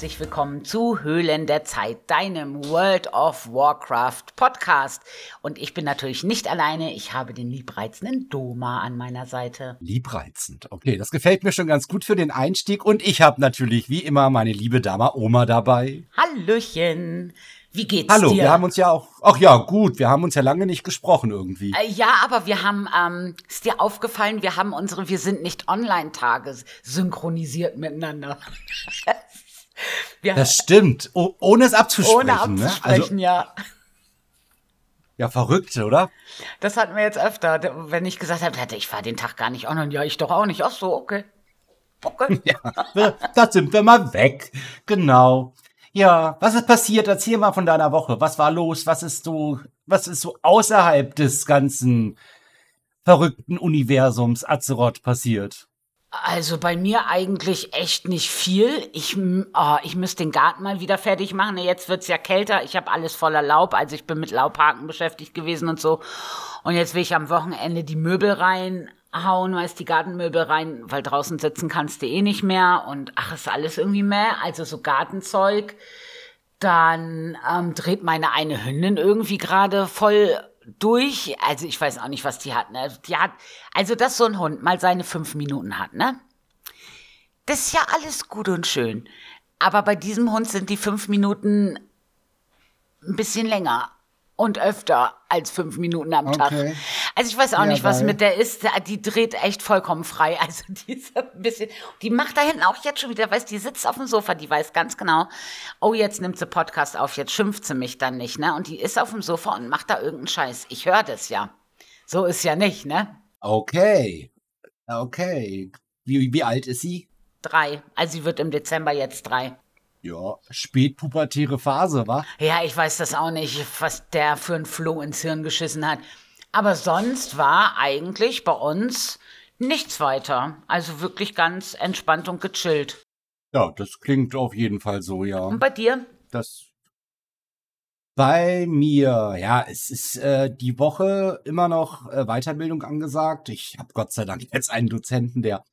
herzlich willkommen zu Höhlen der Zeit, deinem World of Warcraft Podcast. Und ich bin natürlich nicht alleine, ich habe den liebreizenden Doma an meiner Seite. Liebreizend, okay, das gefällt mir schon ganz gut für den Einstieg. Und ich habe natürlich wie immer meine liebe Dame Oma dabei. Hallöchen. Wie geht's Hallo, dir? wir haben uns ja auch, ach ja, gut, wir haben uns ja lange nicht gesprochen irgendwie. Äh, Ja, aber wir haben, ähm, ist dir aufgefallen, wir haben unsere Wir sind nicht Online-Tage synchronisiert miteinander. wir, Das stimmt, oh, ohne es abzusprechen. ohne Ne? abzusprechen, Also, ja. ja, verrückt, oder? Das hatten wir jetzt öfter, wenn ich gesagt habe, ich fahre den Tag gar nicht online. Ja, ich doch auch nicht. Ach so, okay. Okay. Wir- Da sind wir mal weg. Genau. Ja, was ist passiert? Erzähl mal von deiner Woche. Was war los? Was ist so, was ist so außerhalb des ganzen verrückten Universums Azeroth passiert? Also bei mir eigentlich echt nicht viel. Ich, oh, ich müsste den Garten mal wieder fertig machen. Jetzt wird's ja kälter. Ich habe alles voller Laub. Also ich bin mit Laubhaken beschäftigt gewesen und so. Und jetzt will ich am Wochenende die Möbel reinhauen, weißt die Gartenmöbel rein, weil draußen sitzen kannst du eh nicht mehr. Und ach, ist alles irgendwie mehr. Also so Gartenzeug. Dann ähm, dreht meine eine Hündin irgendwie gerade voll durch. Also ich weiß auch nicht, was die hat. Ne? Die hat, also dass so ein Hund mal seine fünf Minuten hat, ne? Das ist ja alles gut und schön. Aber bei diesem Hund sind die fünf Minuten ein bisschen länger und öfter als fünf Minuten am Tag. Okay. Also ich weiß auch Ja, nicht, was weil- mit der ist. Die dreht echt vollkommen frei. Also die ist ein bisschen, die macht da hinten auch jetzt schon wieder, weißt, die sitzt auf dem Sofa, die weiß ganz genau, oh, jetzt nimmt sie Podcast auf, jetzt schimpft sie mich dann nicht, ne? Und die ist auf dem Sofa und macht da irgendeinen Scheiß. Ich höre das ja. So ist ja nicht, ne? Okay. Okay. Wie, wie alt ist sie? Drei. Also sie wird im Dezember jetzt drei. Ja, spätpubertäre Phase, wa? Ja, ich weiß das auch nicht, was der für ein Floh ins Hirn geschissen hat. Aber sonst war eigentlich bei uns nichts weiter. Also wirklich ganz entspannt und gechillt. Ja, das klingt auf jeden Fall so, ja. Und bei dir? Das bei mir, ja, es ist äh, die Woche immer noch äh, Weiterbildung angesagt. Ich habe Gott sei Dank jetzt einen Dozenten, der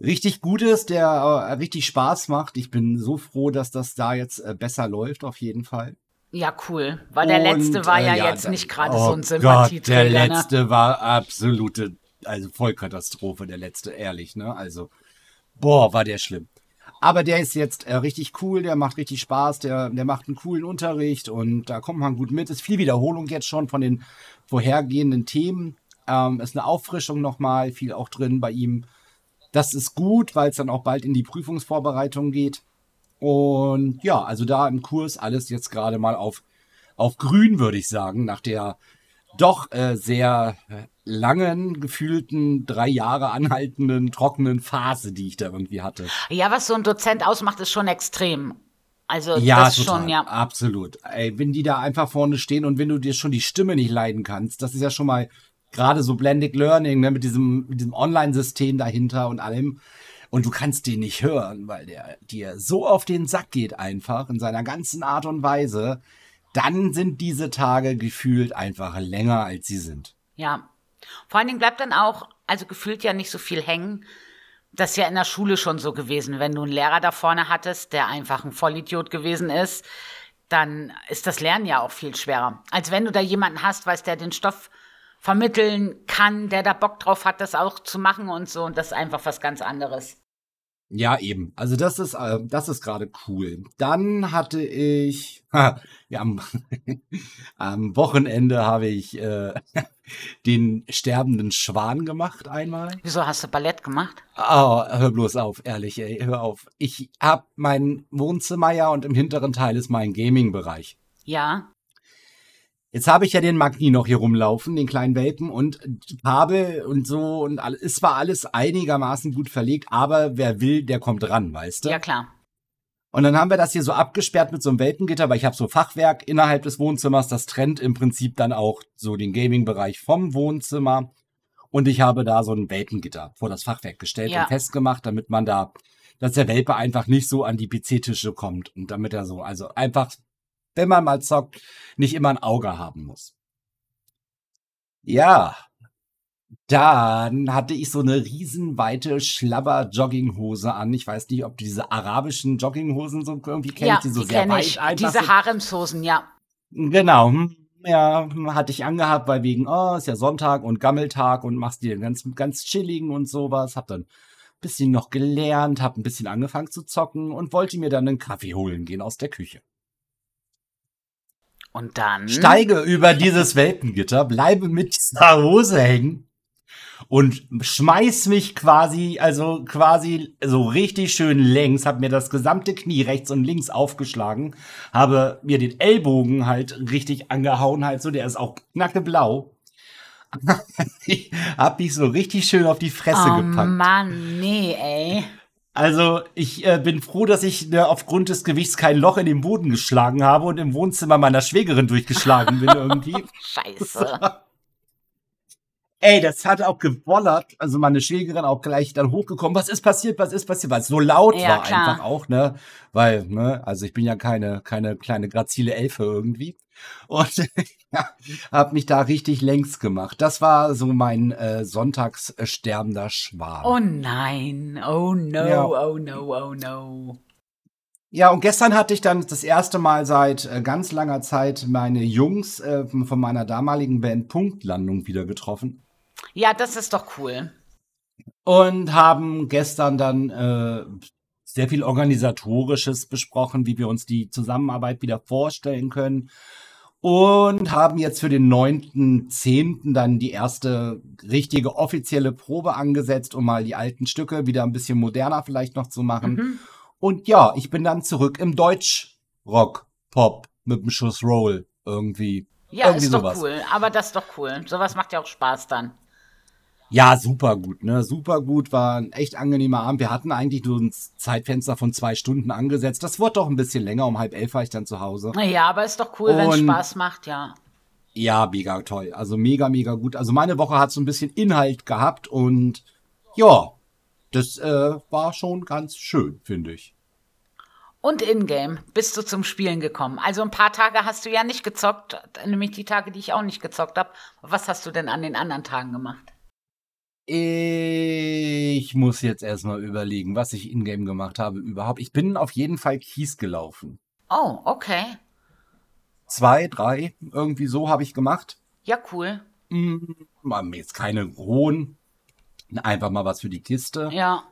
richtig gut ist, der äh, richtig Spaß macht. Ich bin so froh, dass das da jetzt äh, besser läuft, auf jeden Fall. Ja, cool. Weil der Und, letzte war äh, ja, ja, jetzt da- nicht gerade oh so ein Gott, der Sympathieträger. ne? letzte war absolute, also Vollkatastrophe, der letzte, ehrlich, ne? Also, boah, war der schlimm. Aber der ist jetzt äh, richtig cool, der macht richtig Spaß, der, der macht einen coolen Unterricht und da kommt man gut mit. Ist viel Wiederholung jetzt schon von den vorhergehenden Themen. Ähm, ist eine Auffrischung nochmal, viel auch drin bei ihm. Das ist gut, weil es dann auch bald in die Prüfungsvorbereitung geht. Und ja, also da im Kurs alles jetzt gerade mal auf, auf grün, würde ich sagen, nach der doch äh, sehr äh, langen, gefühlten, drei Jahre anhaltenden, trockenen Phase, die ich da irgendwie hatte. Ja, was so ein Dozent ausmacht, ist schon extrem. Also Ja, das total, schon, ja. absolut. Ey, wenn die da einfach vorne stehen und wenn du dir schon die Stimme nicht leiden kannst, das ist ja schon mal gerade so Blended Learning, ne, mit diesem, mit diesem Online-System dahinter und allem. Und du kannst den nicht hören, weil der dir so auf den Sack geht einfach in seiner ganzen Art und Weise. Dann sind diese Tage gefühlt einfach länger, als sie sind. Ja. Vor allen Dingen bleibt dann auch, also gefühlt ja nicht so viel hängen. Das ist ja in der Schule schon so gewesen. Wenn du einen Lehrer da vorne hattest, der einfach ein Vollidiot gewesen ist, dann ist das Lernen ja auch viel schwerer. Als wenn du da jemanden hast, weißt, der den Stoff vermitteln kann, der da Bock drauf hat, das auch zu machen und so. Und das ist einfach was ganz anderes. Ja, eben. Also das ist, äh, das ist gerade cool. Dann hatte ich, ja, am, am Wochenende habe ich äh, den sterbenden Schwan gemacht einmal. Wieso hast du Ballett gemacht? Oh, hör bloß auf, ehrlich, ey, hör auf. Ich hab mein Wohnzimmer ja und im hinteren Teil ist mein Gaming-Bereich. Ja. Jetzt habe ich ja den Magni noch hier rumlaufen, den kleinen Welpen und habe und so und alles. Es war alles einigermaßen gut verlegt, aber wer will, der kommt ran, weißt du? Ja, klar. Und dann haben wir das hier so abgesperrt mit so einem Welpengitter, weil ich habe so Fachwerk innerhalb des Wohnzimmers. Das trennt im Prinzip dann auch so den Gaming-Bereich vom Wohnzimmer. Und ich habe da so ein Welpengitter vor das Fachwerk gestellt Ja. und festgemacht, damit man da, dass der Welpe einfach nicht so an die PC-Tische kommt und damit er so, also einfach, wenn man mal zockt, nicht immer ein Auge haben muss. Ja. Dann hatte ich so eine riesenweite Schlabber-Jogginghose an. Ich weiß nicht, ob du diese arabischen Jogginghosen so irgendwie kennst, Ja, die so die sehr weit ich. einfach Diese. Haremshosen, ja. Genau. hm, Ja, hm, hatte ich angehabt, weil wegen, oh, ist ja Sonntag und Gammeltag und machst dir ganz, ganz chilligen und sowas. Hab dann ein bisschen noch gelernt, hab ein bisschen angefangen zu zocken und wollte mir dann einen Kaffee holen gehen aus der Küche. Und dann. Steige über dieses Welpengitter, bleibe mit dieser Hose hängen und schmeiß mich quasi, also quasi so richtig schön längs, hab mir das gesamte Knie rechts und links aufgeschlagen, habe mir den Ellbogen halt richtig angehauen, halt so, der ist auch knackeblau. ich hab mich so richtig schön auf die Fresse oh gepackt. Mann, nee, ey. Also ich äh, bin froh, dass ich ne, aufgrund des Gewichts kein Loch in den Boden geschlagen habe und im Wohnzimmer meiner Schwägerin durchgeschlagen bin irgendwie. Scheiße. Ey, das hat auch gewollert. Also meine Schwägerin auch gleich dann hochgekommen. Was ist passiert? Was ist passiert? Weil es so laut Ja, war klar. einfach auch, ne? Weil, ne, also ich bin ja keine, keine kleine grazile Elfe irgendwie. Und ja, hab mich da richtig längs gemacht. Das war so mein äh, sonntags äh, sterbender Schwan. Oh nein. Oh no, Ja. oh no, oh no. Ja, und gestern hatte ich dann das erste Mal seit äh, ganz langer Zeit meine Jungs äh, von meiner damaligen Band Punktlandung wieder getroffen. Ja, das ist doch cool. und haben gestern dann äh, sehr viel organisatorisches besprochen, wie wir uns die Zusammenarbeit wieder vorstellen können und haben jetzt für den 9.10. dann die erste richtige offizielle Probe angesetzt, um mal die alten Stücke wieder ein bisschen moderner vielleicht noch zu machen. Mhm. Und ja, ich bin dann zurück im Deutsch-Rock, Pop mit dem Schuss Roll irgendwie. Ja, Irgendwie ist doch sowas. cool. Aber das ist doch cool. Sowas macht ja auch Spaß dann. Ja, super gut, ne? Super gut, war ein echt angenehmer Abend. Wir hatten eigentlich nur ein Zeitfenster von zwei Stunden angesetzt. Das wurde doch ein bisschen länger, um halb elf war ich dann zu Hause. Ja, aber ist doch cool, wenn es Spaß macht, ja. Ja, mega toll. Also mega, mega gut. Also meine Woche hat so ein bisschen Inhalt gehabt und ja, das äh, war schon ganz schön, finde ich. Und Ingame bist du zum Spielen gekommen. Also ein paar Tage hast du ja nicht gezockt, nämlich die Tage, die ich auch nicht gezockt habe. Was hast du denn an den anderen Tagen gemacht? Ich muss jetzt erstmal überlegen, was ich in-game gemacht habe überhaupt. Ich bin auf jeden Fall Kies gelaufen. Oh, okay. Zwei, drei, irgendwie so habe ich gemacht. Ja, cool. Mal jetzt keine rohen. Einfach mal was für die Kiste. Ja.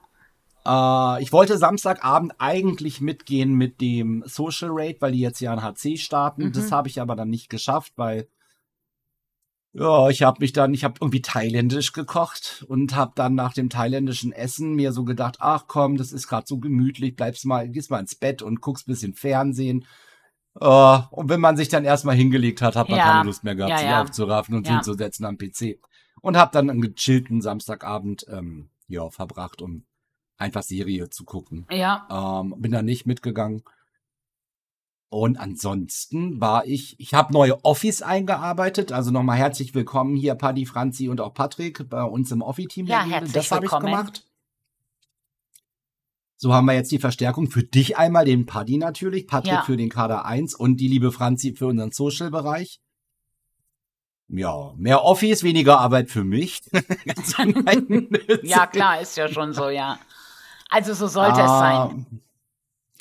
Äh, ich wollte Samstagabend eigentlich mitgehen mit dem Social Raid, weil die jetzt ja ein HC starten. Mhm. Das habe ich aber dann nicht geschafft, weil ja, ich habe mich dann, ich habe irgendwie thailändisch gekocht und habe dann nach dem thailändischen Essen mir so gedacht, ach komm, das ist gerade so gemütlich, bleibst mal, gehst mal ins Bett und guckst bisschen Fernsehen. Äh, und wenn man sich dann erstmal hingelegt hat, hat man Ja. keine Lust mehr gehabt, Ja, sich ja. aufzuraffen und hinzusetzen am PC. Und habe dann einen gechillten Samstagabend ähm, ja, verbracht, um einfach Serie zu gucken. Ja. Ähm, bin da nicht mitgegangen. Und ansonsten war ich, ich habe neue Office eingearbeitet. Also nochmal herzlich willkommen hier, Paddy, Franzi und auch Patrick bei uns im Offi-Team. Ja, herzlich Das habe ich gemacht. So haben wir jetzt die Verstärkung für dich einmal, den Paddy natürlich, Patrick Ja. für den Kader 1 und die liebe Franzi für unseren Social-Bereich. Ja, mehr Office, weniger Arbeit für mich. Ja, klar, ist ja schon so, ja. Also so sollte es Ah, sein.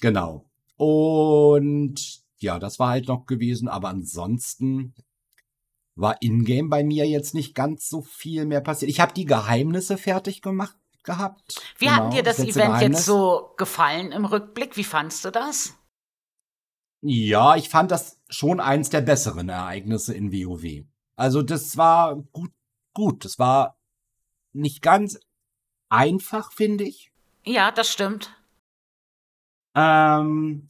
Genau. Und ja, das war halt noch gewesen, aber ansonsten war in-game bei mir jetzt nicht ganz so viel mehr passiert. Ich habe die Geheimnisse fertig gemacht gehabt. Wie hat Genau, dir das letzte Event Geheimnis. jetzt so gefallen im Rückblick? Wie fandst du das? Ja, ich fand das schon eins der besseren Ereignisse in WoW. Also das war gut, gut. Das war nicht ganz einfach, finde ich. Ja, das stimmt. Ähm,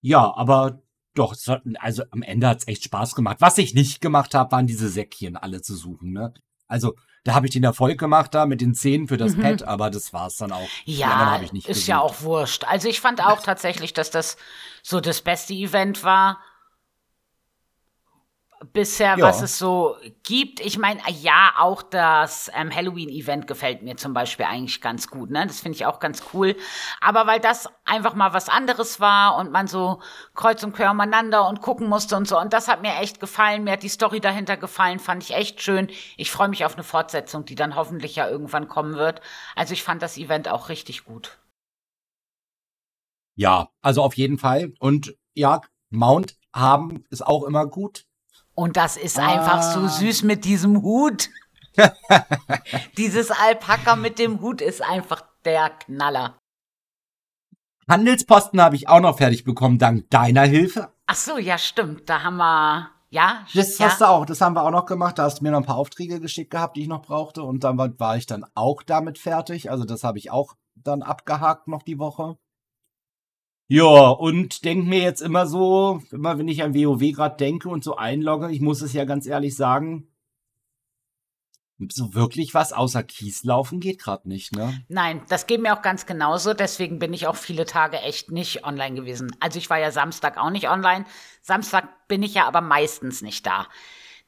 ja, aber doch, es hat, also am Ende hat's echt Spaß gemacht. Was ich nicht gemacht habe, waren diese Säckchen alle zu suchen, ne? Also, da habe ich den Erfolg gemacht da mit den Zähnen für das Mhm. Pad, aber das war's dann auch. Ja, hab ich nicht ist ja gesucht. auch wurscht. Also ich fand auch tatsächlich, dass das so das beste Event war. Bisher, Ja. was es so gibt. Ich meine, ja, auch das ähm, Halloween-Event gefällt mir zum Beispiel eigentlich ganz gut. Ne? Das finde ich auch ganz cool. Aber weil das einfach mal was anderes war und man so kreuz und quer umeinander und gucken musste und so. Und das hat mir echt gefallen. Mir hat die Story dahinter gefallen. Fand ich echt schön. Ich freue mich auf eine Fortsetzung, die dann hoffentlich ja irgendwann kommen wird. Also ich fand das Event auch richtig gut. Ja, also auf jeden Fall. Und ja, Mount haben ist auch immer gut. Und das ist einfach so Ah. süß mit diesem Hut. Dieses Alpaka mit dem Hut ist einfach der Knaller. Handelsposten habe ich auch noch fertig bekommen, dank deiner Hilfe. Ach so, ja, stimmt. Da haben wir, ja, Das ja. hast du auch, das haben wir auch noch gemacht. Da hast du mir noch ein paar Aufträge geschickt gehabt, die ich noch brauchte. Und dann war, war ich dann auch damit fertig. Also das habe ich auch dann abgehakt noch die Woche. Ja, und denk mir jetzt immer so, immer wenn ich an WoW gerade denke und so einlogge, ich muss es ja ganz ehrlich sagen, so wirklich was außer Kies laufen geht gerade nicht, ne? Nein, das geht mir auch ganz genauso. Deswegen bin ich auch viele Tage echt nicht online gewesen. Also ich war ja Samstag auch nicht online. Samstag bin ich ja aber meistens nicht da.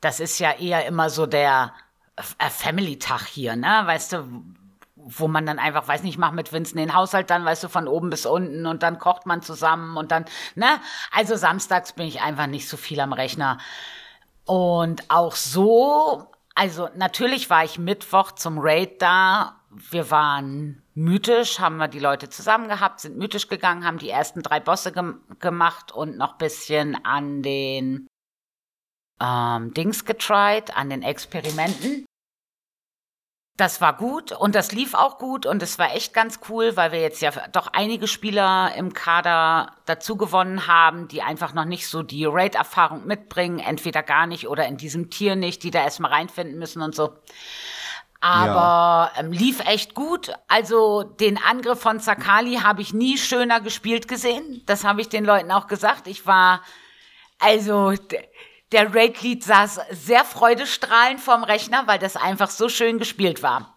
Das ist ja eher immer so der äh, Family-Tag hier, ne? Weißt du, wo man dann einfach, weiß nicht, macht mit Vincent den Haushalt dann, weißt du, von oben bis unten und dann kocht man zusammen und dann, ne? Also samstags bin ich einfach nicht so viel am Rechner. Und auch so, also natürlich war ich Mittwoch zum Raid da. Wir waren mythisch, haben wir die Leute zusammen gehabt, sind mythisch gegangen, haben die ersten drei Bosse gem gemacht und noch bisschen an den ähm, Dings getried, an den Experimenten. Das war gut und das lief auch gut und es war echt ganz cool, weil wir jetzt ja doch einige Spieler im Kader dazu gewonnen haben, die einfach noch nicht so die Raid-Erfahrung mitbringen, entweder gar nicht oder in diesem Tier nicht, die da erstmal reinfinden müssen und so. Aber ähm, lief echt gut. Also den Angriff von Zakali habe ich nie schöner gespielt gesehen. Das habe ich den Leuten auch gesagt. Ich war, also der Raid-Lead saß sehr freudestrahlend vorm Rechner, weil das einfach so schön gespielt war.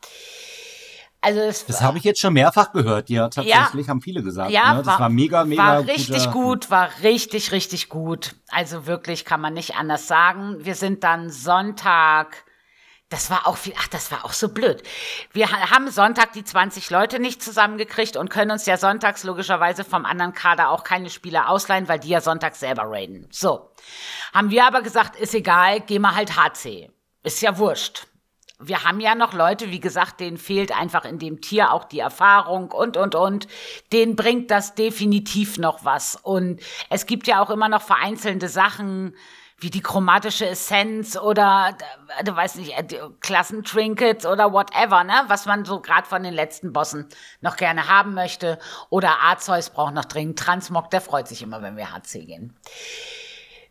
Also es Das habe ich jetzt schon mehrfach gehört, ja, tatsächlich, haben viele gesagt. ja, ne? Das war, mega, mega War richtig gut, war richtig, richtig gut. Also wirklich kann man nicht anders sagen. Wir sind dann Sonntag. Das war auch viel, ach, das war auch so blöd. Wir ha- haben Sonntag die 20 Leute nicht zusammengekriegt und können uns ja sonntags logischerweise vom anderen Kader auch keine Spieler ausleihen, weil die ja sonntags selber raiden. So. Haben wir aber gesagt, ist egal, geh mal halt HC. Ist ja wurscht wir haben ja noch Leute, wie gesagt, denen fehlt einfach in dem Tier auch die Erfahrung und, und, und. Denen bringt das definitiv noch was. Und es gibt ja auch immer noch vereinzelte Sachen, wie die chromatische Essenz oder, äh, du weißt nicht, äh, Klassentrinkets oder whatever, ne? Was man so gerade von den letzten Bossen noch gerne haben möchte. Oder Arzeus braucht noch dringend Transmog, der freut sich immer, wenn wir HC gehen.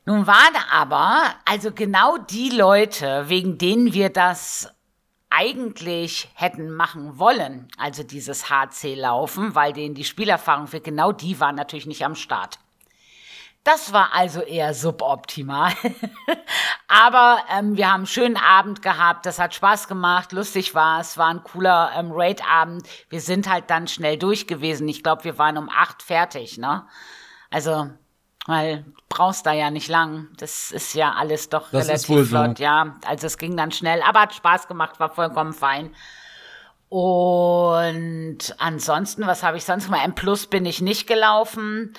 Nun waren aber also genau die Leute, wegen denen wir das eigentlich hätten machen wollen, also dieses HC-Laufen, weil denen die Spielerfahrung für genau die waren natürlich nicht am Start. Das war also eher suboptimal. Aber ähm, wir haben einen schönen Abend gehabt, das hat Spaß gemacht, lustig war es, war ein cooler ähm, Raid-Abend. Wir sind halt dann schnell durch gewesen. Ich glaube, wir waren um acht fertig, ne? Also, weil brauchst da ja nicht lang. Das ist ja alles doch Das relativ wohl so. flott, ja. Also es ging dann schnell, aber hat Spaß gemacht, war vollkommen fein. Und ansonsten, was habe ich sonst mal? M Plus bin ich nicht gelaufen.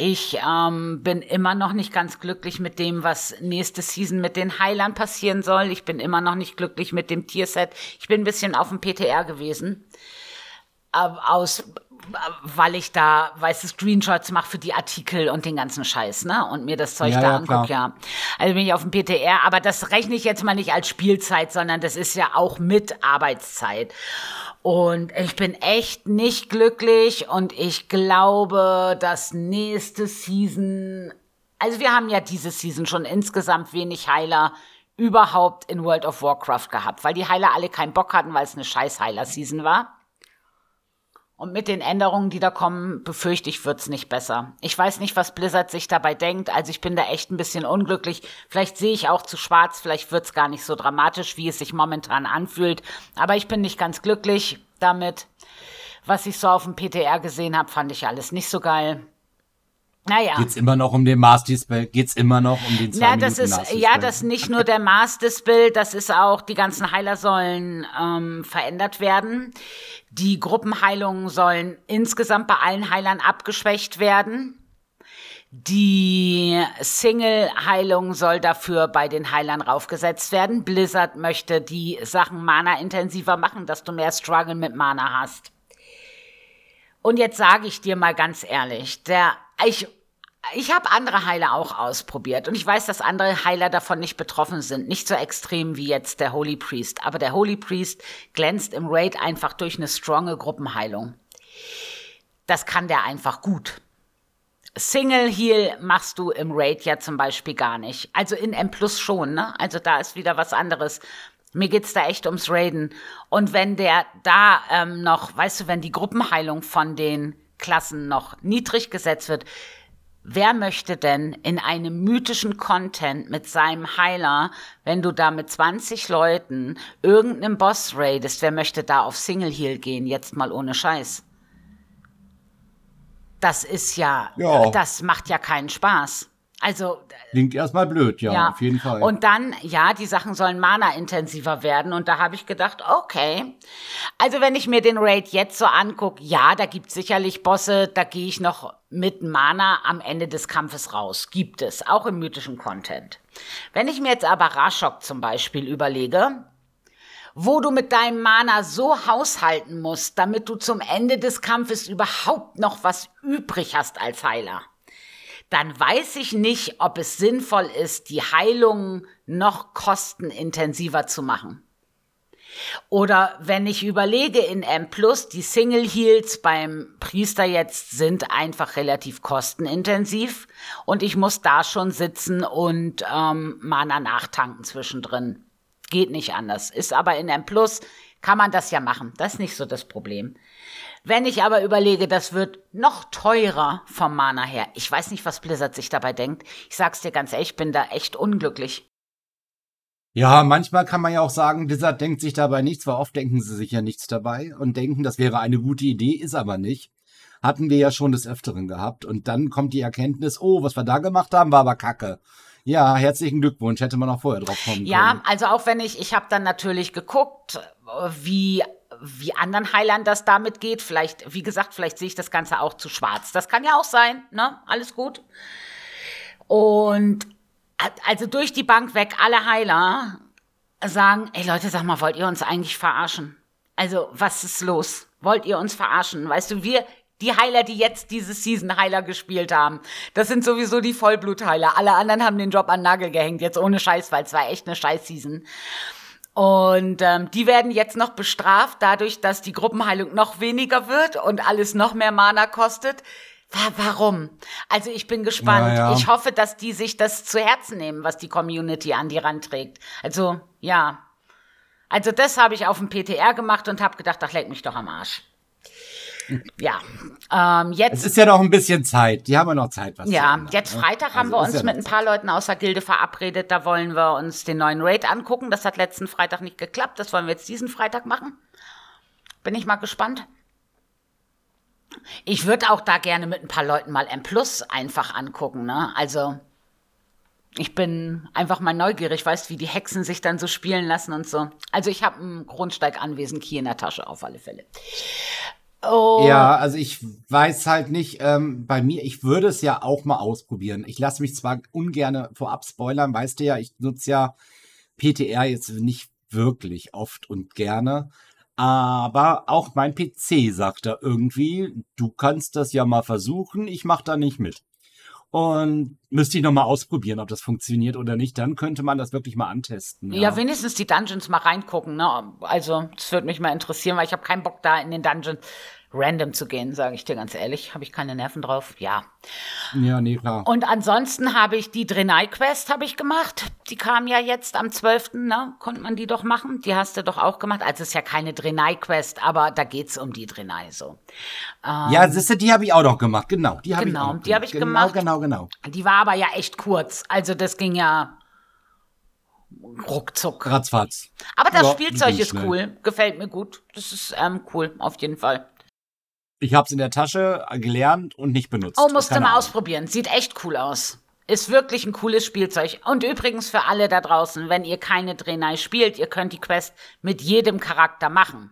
Ich ähm, bin immer noch nicht ganz glücklich mit dem, was nächste Season mit den Heilern passieren soll. Ich bin immer noch nicht glücklich mit dem Tierset. Ich bin ein bisschen auf dem PTR gewesen. Aus, weil ich da, weißt du, Screenshots mache für die Artikel und den ganzen Scheiß, ne? Und mir das Zeug Ja, da ja, angucke, ja. Also bin ich auf dem PTR, aber das rechne ich jetzt mal nicht als Spielzeit, sondern das ist ja auch mit Arbeitszeit. Und ich bin echt nicht glücklich und ich glaube, dass nächste Season, also wir haben ja diese Season schon insgesamt wenig Heiler überhaupt in World of Warcraft gehabt, weil die Heiler alle keinen Bock hatten, weil es eine scheiß Heiler-Season war. Und mit den Änderungen, die da kommen, befürchte ich, wird's nicht besser. Ich weiß nicht, was Blizzard sich dabei denkt. Also ich bin da echt ein bisschen unglücklich. Vielleicht sehe ich auch zu schwarz, vielleicht wird's gar nicht so dramatisch, wie es sich momentan anfühlt. Aber ich bin nicht ganz glücklich damit. Was ich so auf dem PTR gesehen habe, fand ich alles nicht so geil. Naja. Geht's immer noch um den Mars-Display? Geht's immer noch um den zwei Ja, das Minuten ist, ja, das ist nicht nur der Mars-Display, das ist auch, die ganzen Heiler sollen ähm, verändert werden. Die Gruppenheilungen sollen insgesamt bei allen Heilern abgeschwächt werden. Die Single-Heilung soll dafür bei den Heilern raufgesetzt werden. Blizzard möchte die Sachen Mana intensiver machen, dass du mehr Struggle mit Mana hast. Und jetzt sage ich dir mal ganz ehrlich, der, ich, ich habe andere Heiler auch ausprobiert und ich weiß, dass andere Heiler davon nicht betroffen sind. Nicht so extrem wie jetzt der Holy Priest. Aber der Holy Priest glänzt im Raid einfach durch eine stronge Gruppenheilung. Das kann der einfach gut. Single Heal machst du im Raid ja zum Beispiel gar nicht. Also in M Plus schon, ne? Also da ist wieder was anderes. Mir geht's da echt ums Raiden. Und wenn der da ähm, noch, weißt du, wenn die Gruppenheilung von den Klassen noch niedrig gesetzt wird, wer möchte denn in einem mythischen Content mit seinem Heiler, wenn du da mit 20 Leuten irgendeinen Boss raidest, wer möchte da auf Single Heal gehen, jetzt mal ohne Scheiß? Das ist ja, Ja. das macht ja keinen Spaß. Also, Klingt erstmal blöd, ja, auf jeden Fall. und dann, ja, die Sachen sollen Mana-intensiver werden. Und da habe ich gedacht, okay. Also wenn ich mir den Raid jetzt so angucke, ja, da gibt sicherlich Bosse, da gehe ich noch mit Mana am Ende des Kampfes raus. Gibt es, auch im mythischen Content. Wenn ich mir jetzt aber Rashok zum Beispiel überlege, wo du mit deinem Mana so haushalten musst, damit du zum Ende des Kampfes überhaupt noch was übrig hast als Heiler dann weiß ich nicht, ob es sinnvoll ist, die Heilung noch kostenintensiver zu machen. Oder wenn ich überlege in M die Single Heals beim Priester jetzt sind einfach relativ kostenintensiv und ich muss da schon sitzen und ähm, Mana nachtanken zwischendrin. Geht nicht anders. Ist aber in M kann man das ja machen. Das ist nicht so das Problem. Wenn ich aber überlege, das wird noch teurer vom Mana her. Ich weiß nicht, was Blizzard sich dabei denkt. Ich sag's dir ganz ehrlich, ich bin da echt unglücklich. Ja, manchmal kann man ja auch sagen, Blizzard denkt sich dabei nichts, weil oft denken sie sich ja nichts dabei und denken, das wäre eine gute Idee, ist aber nicht. Hatten wir ja schon des Öfteren gehabt. Und dann kommt die Erkenntnis, oh, was wir da gemacht haben, war aber kacke. Ja, herzlichen Glückwunsch, hätte man auch vorher drauf kommen Ja, können. also auch wenn ich, ich habe dann natürlich geguckt, wie wie anderen Heilern das damit geht. Vielleicht, wie gesagt, vielleicht sehe ich das Ganze auch zu schwarz. Das kann ja auch sein, ne? Alles gut. Und also durch die Bank weg, alle Heiler sagen, ey Leute, sag mal, wollt ihr uns eigentlich verarschen? Also, was ist los? Wollt ihr uns verarschen? Weißt du, wir, die Heiler, die jetzt diese Season Heiler gespielt haben, das sind sowieso die Vollblutheiler. Alle anderen haben den Job an Nagel gehängt, jetzt ohne Scheiß, weil es war echt eine Scheiß-Season. Und ähm, die werden jetzt noch bestraft, dadurch, dass die Gruppenheilung noch weniger wird und alles noch mehr Mana kostet. Wa- Warum? Also ich bin gespannt. Ja, ja. Ich hoffe, dass die sich das zu Herzen nehmen, was die Community an die Rand trägt. Also ja. Also das habe ich auf dem PTR gemacht und habe gedacht, ach leck mich doch am Arsch. Ja, ähm, Es jetzt ist ja noch ein bisschen Zeit. Die haben ja noch Zeit, was ja, ändern, jetzt ne? Freitag haben Also wir uns ja mit ein paar Leuten aus der Gilde verabredet. Da wollen wir uns den neuen Raid angucken. Das hat letzten Freitag nicht geklappt. Das wollen wir jetzt diesen Freitag machen. Bin ich mal gespannt. Ich würde auch da gerne mit ein paar Leuten mal M Plus einfach angucken. Ne? Also ich bin einfach mal neugierig, weißt wie die Hexen sich dann so spielen lassen und so. Also ich habe ein Grundsteig-Anwesen-Key in der Tasche auf alle Fälle. Oh, Ja, also ich weiß halt nicht, ähm, bei mir, ich würde es ja auch mal ausprobieren. Ich lasse mich zwar ungern vorab spoilern, weißt du ja, ich nutze ja PTR jetzt nicht wirklich oft und gerne. Aber auch mein PC sagt da irgendwie, du kannst das ja mal versuchen, ich mache da nicht mit. Und müsste ich noch mal ausprobieren, ob das funktioniert oder nicht. Dann könnte man das wirklich mal antesten. Ja, wenigstens die Dungeons mal reingucken, ne? Also, das würde mich mal interessieren, weil ich habe keinen Bock da in den Dungeons random zu gehen, sage ich dir ganz ehrlich. Habe ich keine Nerven drauf. Ja. ja, nee, klar. Und ansonsten habe ich die Drenai-Quest habe ich gemacht. Die kam ja jetzt am 12., ne? Konnte man die doch machen. Die hast du doch auch gemacht. Also, es ist ja keine Drenai-Quest, aber da geht's um die Drenai so. ja, siehste, die habe ich auch noch gemacht. Genau, die habe Genau, ich auch noch die habe ich genau, gemacht. Genau, genau, Die war aber ja echt kurz. Also, das ging ja ruckzuck. Ratzfatz. Aber das Ja, Spielzeug ist schnell. cool. Gefällt mir gut. Das ist ähm, cool, auf jeden Fall. Ich habe es in der Tasche gelernt und nicht benutzt. Oh, musst du mal ausprobieren. Sieht echt cool aus. Ist wirklich ein cooles Spielzeug. Und übrigens für alle da draußen, wenn ihr keine Drenai spielt, ihr könnt die Quest mit jedem Charakter machen.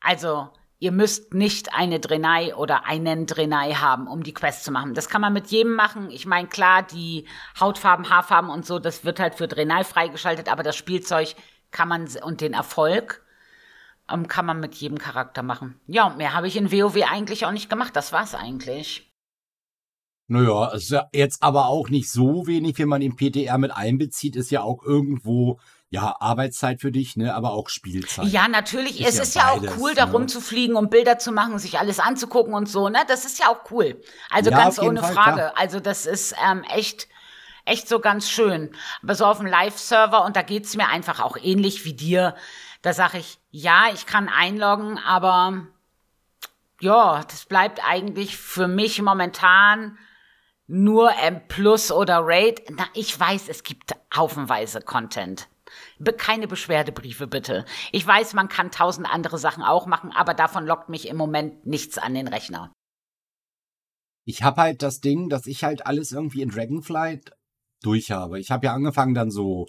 Also, ihr müsst nicht eine Drenai oder einen Drenai haben, um die Quest zu machen. Das kann man mit jedem machen. Ich meine, klar, die Hautfarben, Haarfarben und so, das wird halt für Drenai freigeschaltet, aber das Spielzeug kann man und den Erfolg ähm, kann man mit jedem Charakter machen. Ja, und mehr habe ich in WoW eigentlich auch nicht gemacht. Das war's eigentlich. Naja, ist ja jetzt aber auch nicht so wenig, wenn man den PTR mit einbezieht, ist ja auch irgendwo, ja, Arbeitszeit für dich, ne, aber auch Spielzeit. Ja, natürlich. Ist es ja ist ja auch beides, cool, da ne? rumzufliegen und Bilder zu machen, sich alles anzugucken und so, ne? Das ist ja auch cool. Also Ja, ganz ohne Fall, Frage. klar. Also das ist ähm, echt, echt so ganz schön. Aber so auf dem Live-Server, und da geht's mir einfach auch ähnlich wie dir, da sage ich, ja, ich kann einloggen, aber ja, das bleibt eigentlich für mich momentan nur M Plus oder Raid. Na, ich weiß, es gibt haufenweise Content. Be keine Beschwerdebriefe bitte. Ich weiß, man kann tausend andere Sachen auch machen, aber davon lockt mich im Moment nichts an den Rechner. Ich habe halt das Ding, dass ich halt alles irgendwie in Dragonflight durch habe. Ich habe ja angefangen dann so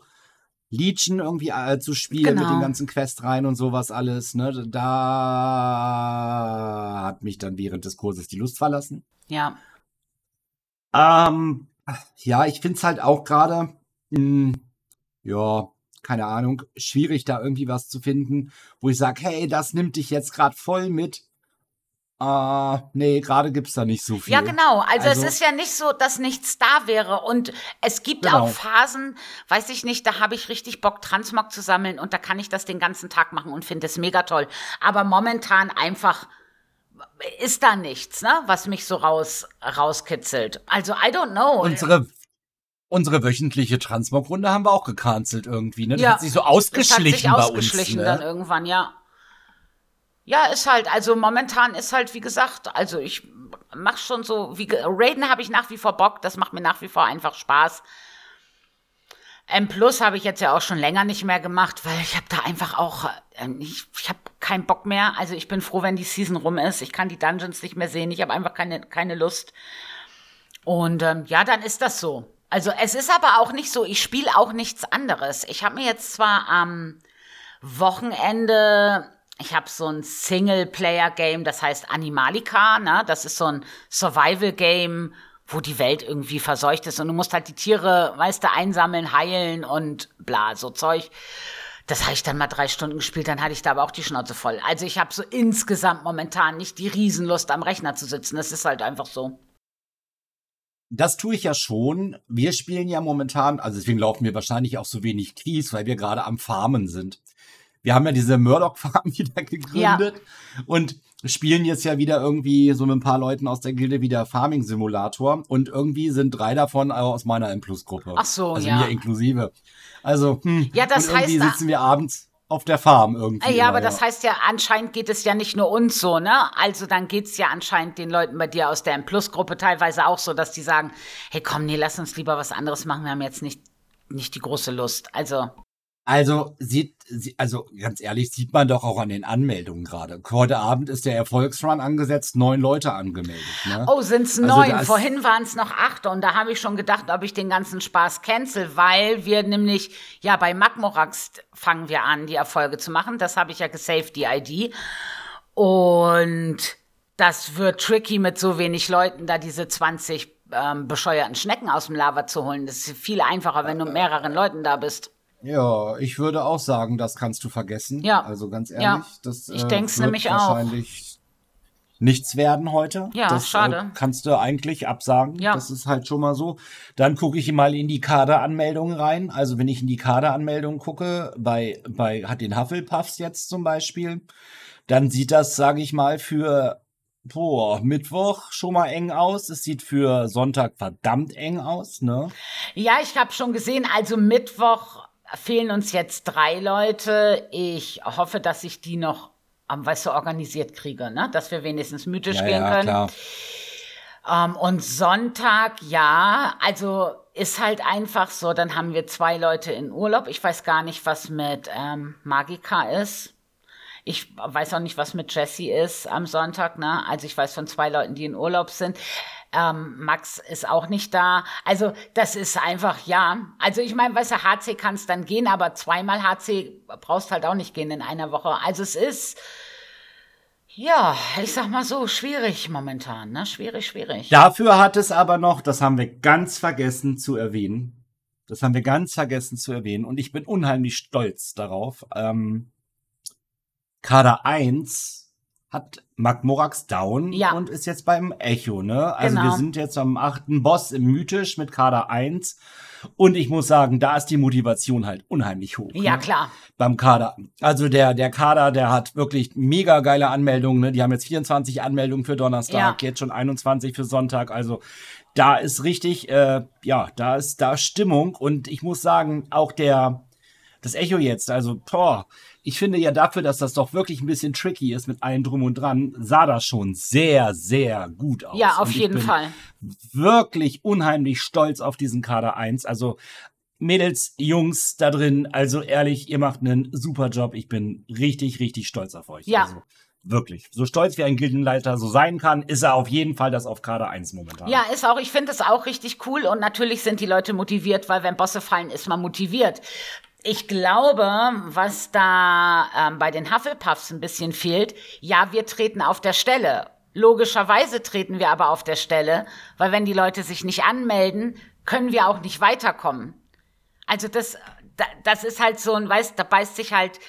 Legion irgendwie äh, zu spielen mit Genau. den ganzen Quest rein und sowas alles, ne? Da hat mich dann während des Kurses die Lust verlassen. Ja. Ähm, ja, ich find's halt auch gerade, mh, ja, keine Ahnung, schwierig da irgendwie was zu finden, wo ich sage, hey, das nimmt dich jetzt gerade voll mit. Äh, nee, gerade gibt's da nicht so viel. Ja, genau. Also, Also- es ist ja nicht so, dass nichts da wäre. Und es gibt Genau. auch Phasen, weiß ich nicht, da habe ich richtig Bock, Transmog zu sammeln und da kann ich das den ganzen Tag machen und finde es mega toll. Aber momentan einfach ist da nichts, ne, was mich so raus, rauskitzelt. Also, I don't know. Unsere, unsere wöchentliche Transmog-Runde haben wir auch gecancelt irgendwie, ne? Das Ja, hat sich so Das hat ausgeschlichen sich bei ausgeschlichen uns, dann ne? irgendwann, ja. Ja, ist halt, also momentan ist halt, wie gesagt, also ich mach schon so, wie, Raiden habe ich nach wie vor Bock, das macht mir nach wie vor einfach Spaß. M Plus habe ich jetzt ja auch schon länger nicht mehr gemacht, weil ich habe da einfach auch, äh, ich, ich habe keinen Bock mehr. Also ich bin froh, wenn die Season rum ist. Ich kann die Dungeons nicht mehr sehen. Ich habe einfach keine, keine Lust. Und ähm, ja, dann ist das so. Also es ist aber auch nicht so, ich spiele auch nichts anderes. Ich habe mir jetzt zwar am Wochenende, ich habe so ein Singleplayer-Game, das heißt Animalika, ne? Das ist so ein Survival-Game, wo die Welt irgendwie verseucht ist und du musst halt die Tiere, weißt du, einsammeln, heilen und bla, so Zeug. Das habe ich dann mal drei Stunden gespielt, dann hatte ich da aber auch die Schnauze voll. Also ich habe so insgesamt momentan nicht die Riesenlust am Rechner zu sitzen. Das ist halt einfach so. Das tue ich ja schon. Wir spielen ja momentan, also deswegen laufen wir wahrscheinlich auch so wenig Kies, weil wir gerade am Farmen sind. Wir haben ja diese Murdoch-Farm wieder gegründet und spielen jetzt ja wieder irgendwie so mit ein paar Leuten aus der Gilde wieder Farming-Simulator und irgendwie sind drei davon aus meiner M-Plus-Gruppe. Ach so, also ja. mir inklusive. Also, hm, Ja, das und irgendwie heißt, sitzen wir abends auf der Farm irgendwie. Ja, immer, aber das heißt ja, anscheinend geht es ja nicht nur uns so, ne? Also dann geht's ja anscheinend den Leuten bei dir aus der M-Plus-Gruppe teilweise auch so, dass die sagen, hey komm, nee, lass uns lieber was anderes machen, wir haben jetzt nicht, nicht die große Lust. Also, Also sieht, sie- also ganz ehrlich, sieht man doch auch an den Anmeldungen gerade. Heute Abend ist der Erfolgsrun angesetzt, neun Leute angemeldet. Ne? oh, sind's Also neun. das- Vorhin waren's noch acht und da habe ich schon gedacht, ob ich den ganzen Spaß cancel, weil wir nämlich, ja, bei Magmorax fangen wir an, die Erfolge zu machen. Das habe ich ja gesaved, die ID. Und das wird tricky mit so wenig Leuten, da diese 20 ähm, bescheuerten Schnecken aus dem Lava zu holen. Das ist viel einfacher, wenn du mit mehreren Leuten da bist. Ja, ich würde auch sagen, das kannst du vergessen. Ja. Also ganz ehrlich, Ja. das Ich äh, denk's wird nämlich auch. wahrscheinlich nichts werden heute. Ja, das, schade. Äh, kannst du eigentlich absagen. Ja. Das ist halt schon mal so. Dann gucke ich mal in die Kaderanmeldungen rein. Also wenn ich in die Kaderanmeldungen gucke, bei, bei hat den Hufflepuffs jetzt zum Beispiel, dann sieht das, sage ich mal, für boah, Mittwoch schon mal eng aus. Es sieht für Sonntag verdammt eng aus, ne? Ja, ich habe schon gesehen, also Mittwoch fehlen uns jetzt drei Leute. Ich hoffe, dass ich die noch am weißt du, organisiert kriege, ne? Dass wir wenigstens mythisch spielen können. Ähm, und Sonntag, ja, also ist halt einfach so, dann haben wir zwei Leute in Urlaub. Ich weiß gar nicht, was mit ähm, Magica ist. Ich weiß auch nicht, was mit Jessie ist am Sonntag, ne? Also ich weiß von zwei Leuten, die in Urlaub sind. Ähm, Max ist auch nicht da. Also das ist einfach, ja. Also ich meine, weißt du, HC kann es dann gehen, aber zweimal HC brauchst halt auch nicht gehen in einer Woche. Also es ist, ja, ich sag mal so, schwierig momentan, ne? Schwierig, schwierig. Dafür hat es aber noch, das haben wir ganz vergessen zu erwähnen. Das haben wir ganz vergessen zu erwähnen. Und ich bin unheimlich stolz darauf. Ähm, Kader 1 hat Mark Morax down Ja. und ist jetzt beim Echo, ne? Also Genau. wir sind jetzt am achten Boss im Mythisch mit Kader 1. Und ich muss sagen, da ist die Motivation halt unheimlich hoch. Ja, ne? klar. beim Kader. Also der, der Kader, der hat wirklich mega geile Anmeldungen. Ne? Die haben jetzt 24 Anmeldungen für Donnerstag, jetzt schon 21 für Sonntag. Also da ist richtig, äh, ja, da ist da Stimmung. Und ich muss sagen, auch der, das Echo jetzt, also, boah, ich finde ja dafür, dass das doch wirklich ein bisschen tricky ist mit allem drum und dran, sah das schon sehr, sehr gut aus. Ja, auf jeden bin Fall. wirklich unheimlich stolz auf diesen Kader 1. Also Mädels, Jungs da drin, also ehrlich, ihr macht einen super Job. Ich bin richtig, richtig stolz auf euch. Ja. Also, wirklich. So stolz wie ein Gildenleiter so sein kann, ist er auf jeden Fall das auf Kader 1 momentan. Ja, ist auch, ich finde es auch richtig cool und natürlich sind die Leute motiviert, weil wenn Bosse fallen, ist man motiviert. Ich glaube, was da ähm, bei den Hufflepuffs ein bisschen fehlt, ja, wir treten auf der Stelle. Logischerweise treten wir aber auf der Stelle, weil wenn die Leute sich nicht anmelden, können wir auch nicht weiterkommen. Also das, da- das ist halt so ein, weißt, da beißt sich halt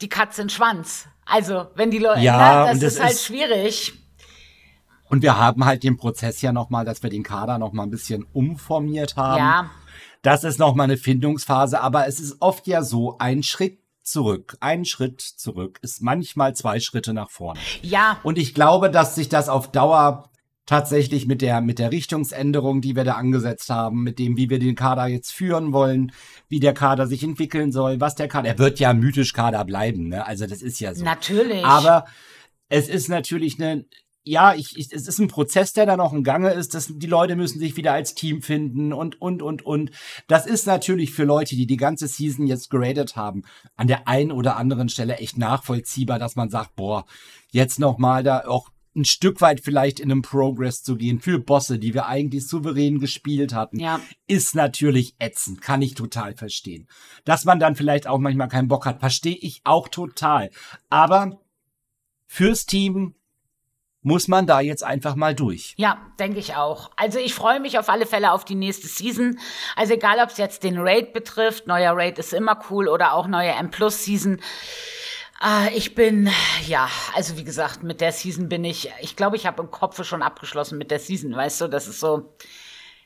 die Katze in den Schwanz. Also, wenn die Leute, Ja, ne, das und das ist halt ist- schwierig. Und wir haben halt den Prozess ja nochmal, dass wir den Kader nochmal ein bisschen umformiert haben. Ja. Das ist nochmal eine Findungsphase, aber es ist oft ja so, ein Schritt zurück, ein Schritt zurück ist manchmal zwei Schritte nach vorne. Ja, Und ich glaube, dass sich das auf Dauer tatsächlich mit der, mit der Richtungsänderung, die wir da angesetzt haben, mit dem, wie wir den Kader jetzt führen wollen, wie der Kader sich entwickeln soll, was der Kader, er wird ja mythisch Kader bleiben, ne? Also das ist ja so. natürlich. Aber es ist natürlich eine, ja, ich, ich, es ist ein Prozess, der da noch im Gange ist. Das, die Leute müssen sich wieder als Team finden und, und, und, und. Das ist natürlich für Leute, die die ganze Season jetzt geradet haben, an der einen oder anderen Stelle echt nachvollziehbar, dass man sagt, boah, jetzt noch mal da auch ein Stück weit vielleicht in einem Progress zu gehen für Bosse, die wir eigentlich souverän gespielt hatten, Ja. ist natürlich ätzend, kann ich total verstehen. Dass man dann vielleicht auch manchmal keinen Bock hat, verstehe ich auch total. Aber fürs Team muss man da jetzt einfach mal durch. Ja, denke ich auch. Also ich freue mich auf alle Fälle auf die nächste Season. Also egal, ob es jetzt den Raid betrifft, neuer Raid ist immer cool oder auch neue M-Plus-Season. Äh, ich bin, ja, also wie gesagt, mit der Season bin ich, ich glaube, ich habe im Kopf schon abgeschlossen mit der Season, weißt du, das ist so,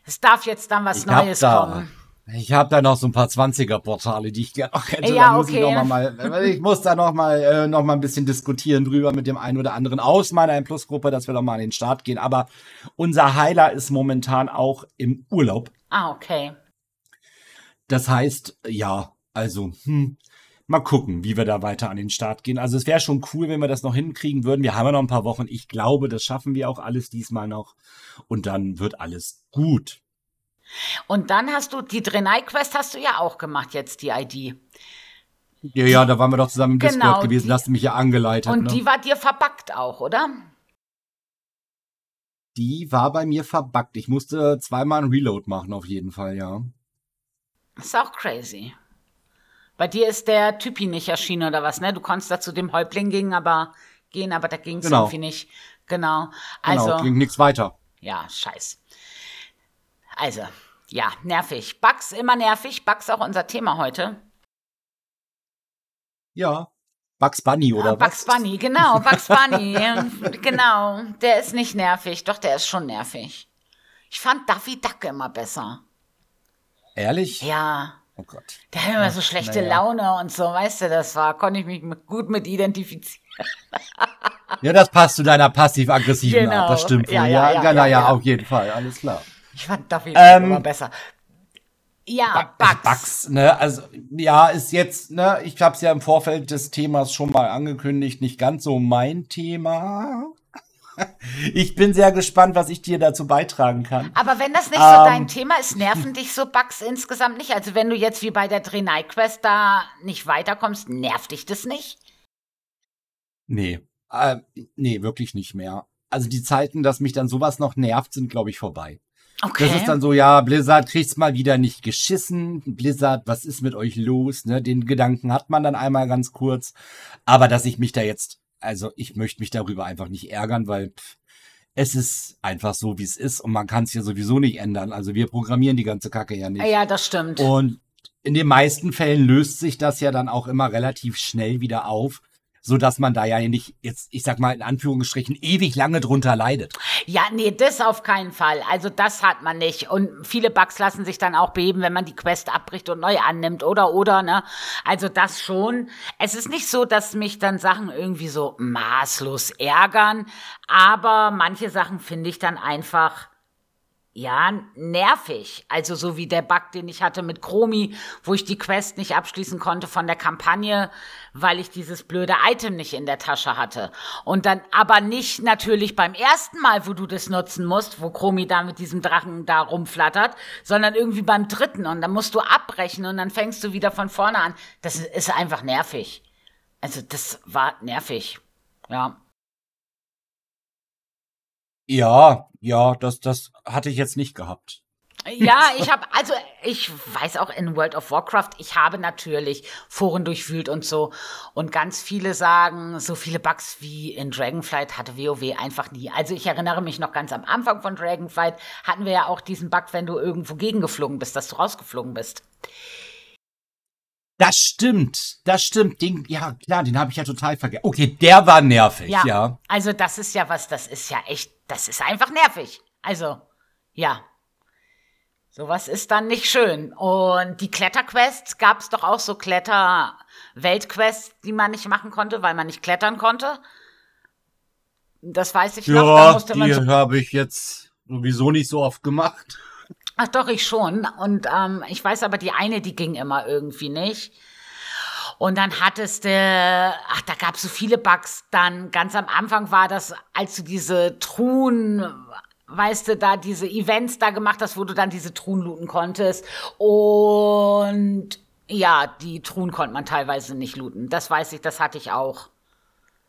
es darf jetzt dann was Ich Neues da, kommen. Ich habe da noch so ein paar 20er-Portale, die ich gerne noch hätte. Ja, da muss okay. ich, noch mal, ich muss da noch mal, äh, noch mal ein bisschen diskutieren drüber mit dem einen oder anderen aus meiner M-Plus-Gruppe, dass wir noch mal an den Start gehen. Aber unser Heiler ist momentan auch im Urlaub. Ah, okay. Das heißt, ja, also, hm, mal gucken, wie wir da weiter an den Start gehen. Also es wäre schon cool, wenn wir das noch hinkriegen würden. Wir haben ja noch ein paar Wochen. Ich glaube, das schaffen wir auch alles diesmal noch. Und dann wird alles gut. Und dann hast du, die Drenai-Quest hast du ja auch gemacht jetzt, die ID. Ja, ja, da waren wir doch zusammen im Genau, Discord gewesen. die- hast du mich ja angeleitet. Und ne? die war dir verbackt auch, oder? die war bei mir verbuggt. Ich musste zweimal einen Reload machen, auf jeden Fall, ja. Ist auch crazy. Bei dir ist der Typi nicht erschienen oder was, ne? Du konntest da zu dem Häuptling gehen, aber gehen, aber da ging es Genau. irgendwie nicht. Genau. Genau, Also, ging nichts weiter. ja, scheiß. Also, ja, nervig. Bugs immer nervig. Bugs auch unser Thema heute. Ja. Bugs Bunny oder Ah, was? Bugs Bunny, genau, Bugs Bunny. genau, der ist nicht nervig. Doch, der ist schon nervig. Ich fand Daffy Duck immer besser. Ehrlich? Ja. Oh Gott. Der hat immer so schlechte naja. Laune und so, weißt du, das war, konnte ich mich mit, gut mit identifizieren. Ja, das passt zu deiner passiv-aggressiven Genau. Art. Das stimmt wohl. Ja, Ja, ja, ja, ja, ja, ja, ja. auf jeden Fall. Alles klar. Ich fand Duffy Ähm, immer besser. Ja, Bugs. Bugs. Bugs, ne? Also, ja, ist jetzt, ne? Ich habe es ja im Vorfeld des Themas schon mal angekündigt, nicht ganz so mein Thema. Ich bin sehr gespannt, was ich dir dazu beitragen kann. Aber wenn das nicht so Ähm. dein Thema ist, nerven dich so Bugs insgesamt nicht? Also wenn du jetzt wie bei der Drenai Quest da nicht weiterkommst, nervt dich das nicht? Nee, äh, nee, wirklich nicht mehr. Also die Zeiten, dass mich dann sowas noch nervt, sind, glaube ich, vorbei. Okay. Das ist dann so, ja, Blizzard kriegt's mal wieder nicht geschissen. Blizzard, was ist mit euch los? Ne, den Gedanken hat man dann einmal ganz kurz. Aber dass ich mich da jetzt, also ich möchte mich darüber einfach nicht ärgern, weil pff, es ist einfach so, wie es ist und man kann es ja sowieso nicht ändern. Also wir programmieren die ganze Kacke ja nicht. ja, das stimmt. Und in den meisten Fällen löst sich das ja dann auch immer relativ schnell wieder auf, so dass man da ja nicht jetzt, ich sag mal in Anführungsstrichen, ewig lange drunter leidet. Ja, nee, das auf keinen Fall. Also das hat man nicht. Und viele Bugs lassen sich dann auch beheben, wenn man die Quest abbricht und neu annimmt oder oder, ne? Also das schon. Es ist nicht so, dass mich dann Sachen irgendwie so maßlos ärgern, aber manche Sachen finde ich dann einfach ja, nervig. Also so wie der Bug, den ich hatte mit Chromi, wo ich die Quest nicht abschließen konnte von der Kampagne, weil ich dieses blöde Item nicht in der Tasche hatte. Und dann aber nicht natürlich beim ersten Mal, wo du das nutzen musst, wo Chromi da mit diesem Drachen da rumflattert, sondern irgendwie beim dritten. Und dann musst du abbrechen und dann fängst du wieder von vorne an. Das ist einfach nervig. Also das war nervig. Ja. Ja, ja, das, das hatte ich jetzt nicht gehabt. Ja, ich habe, also ich weiß auch in World of Warcraft, ich habe natürlich Foren durchwühlt und so. Und ganz viele sagen, so viele Bugs wie in Dragonflight hatte WoW einfach nie. Also ich erinnere mich noch ganz am Anfang von Dragonflight, hatten wir ja auch diesen Bug, wenn du irgendwo gegengeflogen bist, dass du rausgeflogen bist. Das stimmt, das stimmt. Den, ja, klar, den habe ich ja total vergessen. Okay, der war nervig, ja. ja. Also das ist ja was, das ist ja echt, das ist einfach nervig. Also, ja. Sowas ist dann nicht schön. Und die Kletterquests gab es doch auch so Kletter-Weltquests, die man nicht machen konnte, weil man nicht klettern konnte. Das weiß ich ja, noch. Da die so habe ich jetzt sowieso nicht so oft gemacht. Ach doch, ich schon. Und ähm, ich weiß aber, die eine, die ging immer irgendwie nicht. Und dann hattest du, ach, da gab es so viele Bugs. Dann ganz am Anfang war das, als du diese Truhen, weißt du, da diese Events da gemacht hast, wo du dann diese Truhen looten konntest. Und ja, die Truhen konnte man teilweise nicht looten. Das weiß ich, das hatte ich auch.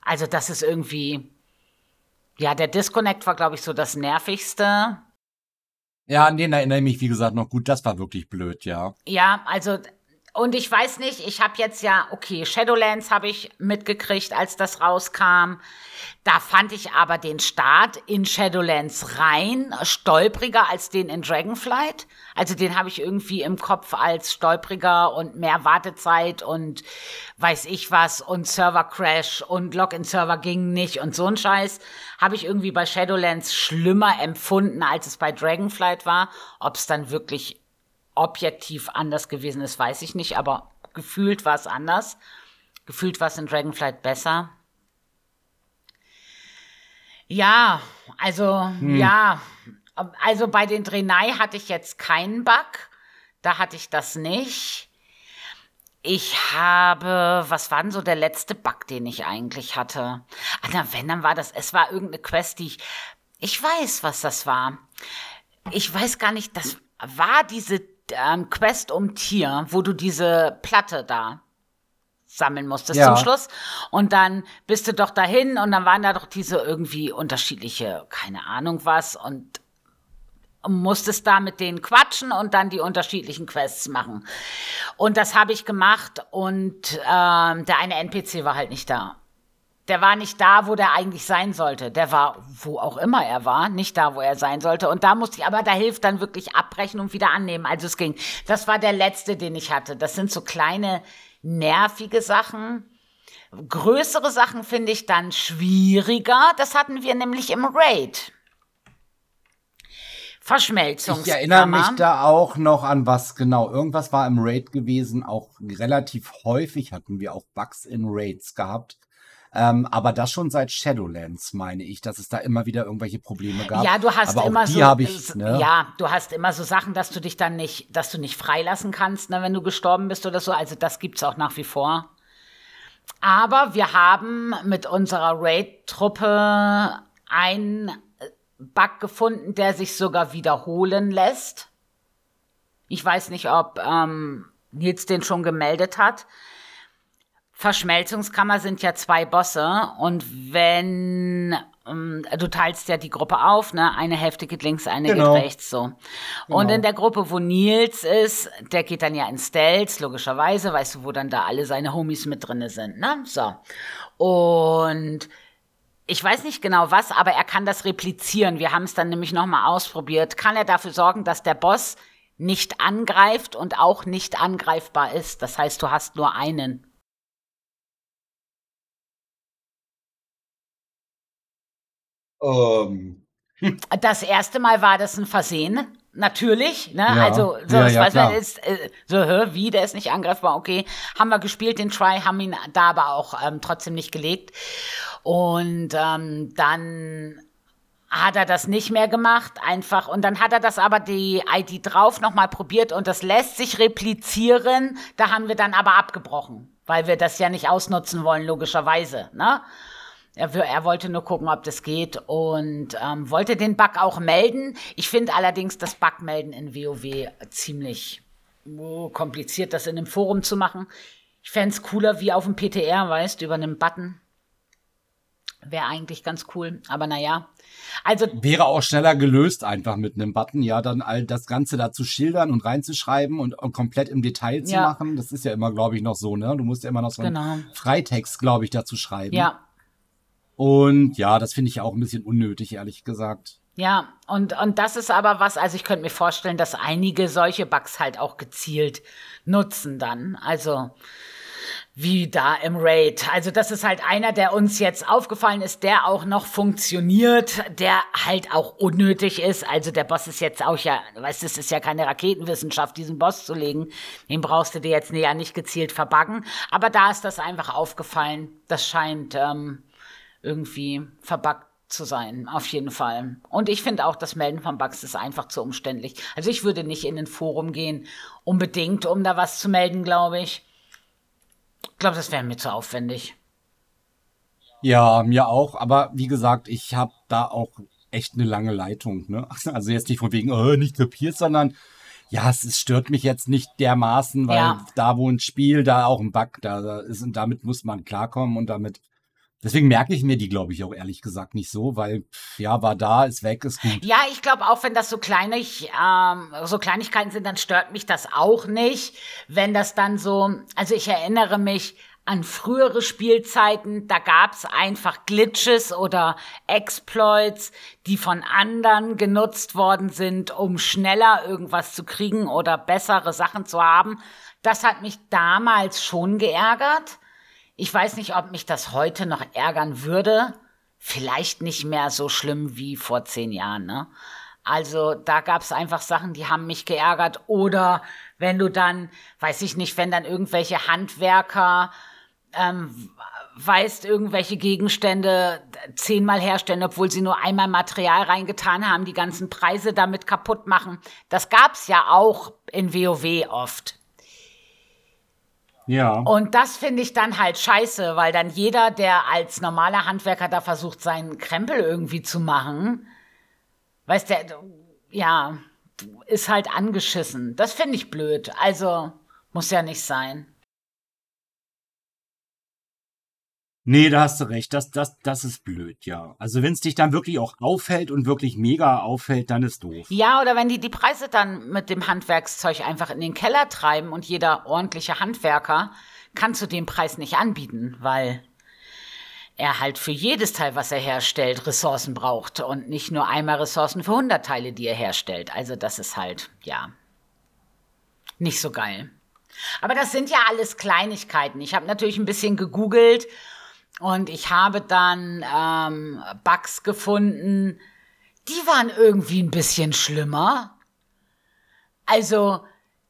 Also das ist irgendwie, ja, der Disconnect war, glaube ich, so das nervigste. Ja, an den erinnere ich mich, wie gesagt, noch gut. Das war wirklich blöd, ja. Ja, also und ich weiß nicht, ich habe jetzt ja, okay, Shadowlands habe ich mitgekriegt, als das rauskam. Da fand ich aber den Start in Shadowlands rein stolpriger als den in Dragonflight. Also den habe ich irgendwie im Kopf als stolpriger und mehr Wartezeit und weiß ich was und Server-Crash und Login-Server ging nicht und so ein Scheiß habe ich irgendwie bei Shadowlands schlimmer empfunden, als es bei Dragonflight war. Ob es dann wirklich objektiv anders gewesen ist, weiß ich nicht, aber gefühlt war es anders. Gefühlt war es in Dragonflight besser. Ja, also, hm. ja. Also bei den Drenai hatte ich jetzt keinen Bug. Da hatte ich das nicht. Ich habe, was war denn so der letzte Bug, den ich eigentlich hatte? Ah, na, wenn, dann war das, es war irgendeine Quest, die ich, ich weiß, was das war. Ich weiß gar nicht, das war diese ähm, Quest um Tier, wo du diese Platte da sammeln musstest ja. zum Schluss. Und dann bist du doch dahin und dann waren da doch diese irgendwie unterschiedliche, keine Ahnung was, und musstest da mit denen quatschen und dann die unterschiedlichen Quests machen. Und das habe ich gemacht und ähm, der eine NPC war halt nicht da der war nicht da, wo der eigentlich sein sollte. Der war, wo auch immer er war, nicht da, wo er sein sollte. Und da musste ich, aber da hilft dann wirklich abbrechen und wieder annehmen. Also es ging. Das war der letzte, den ich hatte. Das sind so kleine, nervige Sachen. Größere Sachen finde ich dann schwieriger. Das hatten wir nämlich im Raid. Verschmelzung. Ich erinnere mich da auch noch an was genau. Irgendwas war im Raid gewesen. Auch relativ häufig hatten wir auch Bugs in Raids gehabt ähm, aber das schon seit Shadowlands, meine ich, dass es da immer wieder irgendwelche Probleme gab. Ja, du hast aber immer die so. Ich, ne? Ja, du hast immer so Sachen, dass du dich dann nicht, dass du nicht freilassen kannst, ne, wenn du gestorben bist oder so. Also das gibt's auch nach wie vor. Aber wir haben mit unserer Raid-Truppe einen Bug gefunden, der sich sogar wiederholen lässt. Ich weiß nicht, ob ähm, Nils den schon gemeldet hat Verschmelzungskammer sind ja zwei Bosse und wenn ähm, du teilst ja die Gruppe auf, ne? Eine Hälfte geht links, eine Genau. geht rechts so. Und Genau. in der Gruppe, wo Nils ist, der geht dann ja in Stealth, logischerweise, weißt du, wo dann da alle seine Homies mit drinne sind, ne? So. Und ich weiß nicht genau was, aber er kann das replizieren. Wir haben es dann nämlich nochmal ausprobiert. Kann er dafür sorgen, dass der Boss nicht angreift und auch nicht angreifbar ist. Das heißt, du hast nur einen. Ähm, Das erste Mal war das ein Versehen. Natürlich, ne? Ja. Also, so, Ja, ja, weiß man ist, äh, so, hör, wie, der ist nicht angreifbar, okay. Haben wir gespielt, den Try, haben ihn da aber auch ähm, trotzdem nicht gelegt. Und ähm, dann hat er das nicht mehr gemacht, einfach. Und dann hat er das aber die ID drauf nochmal probiert und das lässt sich replizieren. Da haben wir dann aber abgebrochen, weil wir das ja nicht ausnutzen wollen, logischerweise, ne? Er, er wollte nur gucken, ob das geht und ähm, wollte den Bug auch melden. Ich finde allerdings das Bugmelden in WoW ziemlich oh, kompliziert, das in einem Forum zu machen. Ich fände es cooler wie auf dem PTR, weißt, über einen Button. Wäre eigentlich ganz cool, aber naja. Also wäre auch schneller gelöst einfach mit einem Button, ja, dann all das Ganze da zu schildern und reinzuschreiben und, und komplett im Detail zu Ja. machen. Das ist ja immer, glaube ich, noch so, ne? Du musst ja immer noch so einen Genau. Freitext, glaube ich, dazu schreiben. ja, Und ja, das finde ich auch ein bisschen unnötig, ehrlich gesagt. Ja, und, und das ist aber was, also ich könnte mir vorstellen, dass einige solche Bugs halt auch gezielt nutzen dann. Also wie da im Raid. Also das ist halt einer, der uns jetzt aufgefallen ist, der auch noch funktioniert, der halt auch unnötig ist. Also der Boss ist jetzt auch ja, weißt du, es ist ja keine Raketenwissenschaft, diesen Boss zu legen. Den brauchst du dir jetzt ja nicht gezielt verbuggen. Aber da ist das einfach aufgefallen. Das scheint ähm, irgendwie verbuggt zu sein, auf jeden Fall. Und ich finde auch, das Melden von Bugs ist einfach zu umständlich. Also ich würde nicht in ein Forum gehen, unbedingt, um da was zu melden, glaube ich. Ich glaube, das wäre mir zu aufwendig. Ja, mir auch. Aber wie gesagt, ich habe da auch echt eine lange Leitung. Ne? Also jetzt nicht von wegen, oh, nicht kapiert, sondern ja, es, es stört mich jetzt nicht dermaßen, weil Ja. da wo ein Spiel, da auch ein Bug da da ist und damit muss man klarkommen und damit. Deswegen merke ich mir die, glaube ich, auch ehrlich gesagt nicht so, weil ja, war da, ist weg, ist gut. Ja, ich glaube auch, wenn das so kleinig, ähm, so Kleinigkeiten sind, dann stört mich das auch nicht. Wenn das dann so, also ich erinnere mich an frühere Spielzeiten, da gab's einfach Glitches oder Exploits, die von anderen genutzt worden sind, um schneller irgendwas zu kriegen oder bessere Sachen zu haben. Das hat mich damals schon geärgert. Ich weiß nicht, ob mich das heute noch ärgern würde. Vielleicht nicht mehr so schlimm wie vor zehn Jahren, ne? Also da gab's einfach Sachen, die haben mich geärgert. Oder wenn du dann, weiß ich nicht, wenn dann irgendwelche Handwerker, ähm, weißt, irgendwelche Gegenstände zehnmal herstellen, obwohl sie nur einmal Material reingetan haben, die ganzen Preise damit kaputt machen. Das gab's ja auch in WoW oft. Ja. Und das finde ich dann halt scheiße, weil dann jeder, der als normaler Handwerker da versucht, seinen Krempel irgendwie zu machen, weiß der, ja, ist halt angeschissen. Das finde ich blöd. Also, muss ja nicht sein. Nee, da hast du recht. Das, das, das ist blöd, ja. Also wenn es dich dann wirklich auch auffällt und wirklich mega auffällt, dann ist doof. Ja, oder wenn die die Preise dann mit dem Handwerkszeug einfach in den Keller treiben und jeder ordentliche Handwerker kann zu dem Preis nicht anbieten, weil er halt für jedes Teil, was er herstellt, Ressourcen braucht und nicht nur einmal Ressourcen für 100 Teile, die er herstellt. Also das ist halt, ja, nicht so geil. Aber das sind ja alles Kleinigkeiten. Ich habe natürlich ein bisschen gegoogelt und ich habe dann ähm, Bugs gefunden, die waren irgendwie ein bisschen schlimmer. Also,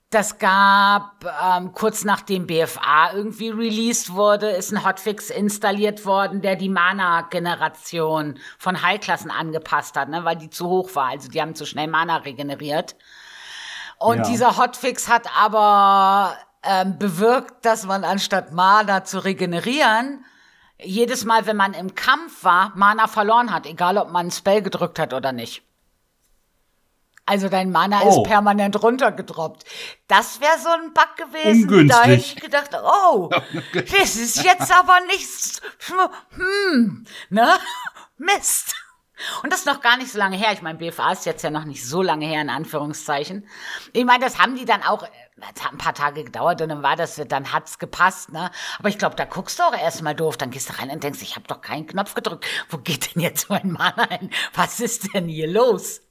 das gab ähm, kurz nachdem BFA irgendwie released wurde, ist ein Hotfix installiert worden, der die Mana-Generation von Heilklassen angepasst hat, ne, weil die zu hoch war. Also die haben zu schnell Mana regeneriert. Und Ja. dieser Hotfix hat aber ähm, bewirkt, dass man anstatt Mana zu regenerieren, jedes Mal, wenn man im Kampf war, Mana verloren hat, egal ob man ein Spell gedrückt hat oder nicht. Also dein Mana Oh. ist permanent runtergedroppt. Das wäre so ein Bug gewesen. Da Ungünstig. hätte ich gedacht, oh, das ist jetzt aber nichts. Hm, ne? Mist. Und das ist noch gar nicht so lange her. Ich meine, BFA ist jetzt ja noch nicht so lange her, in Anführungszeichen. Ich meine, das haben die dann auch, es hat ein paar Tage gedauert und dann war das, dann hat's gepasst, ne? Aber ich glaube, da guckst du auch erstmal doof. Dann gehst du rein und denkst, ich habe doch keinen Knopf gedrückt. Wo geht denn jetzt mein Mana hin? Was ist denn hier los?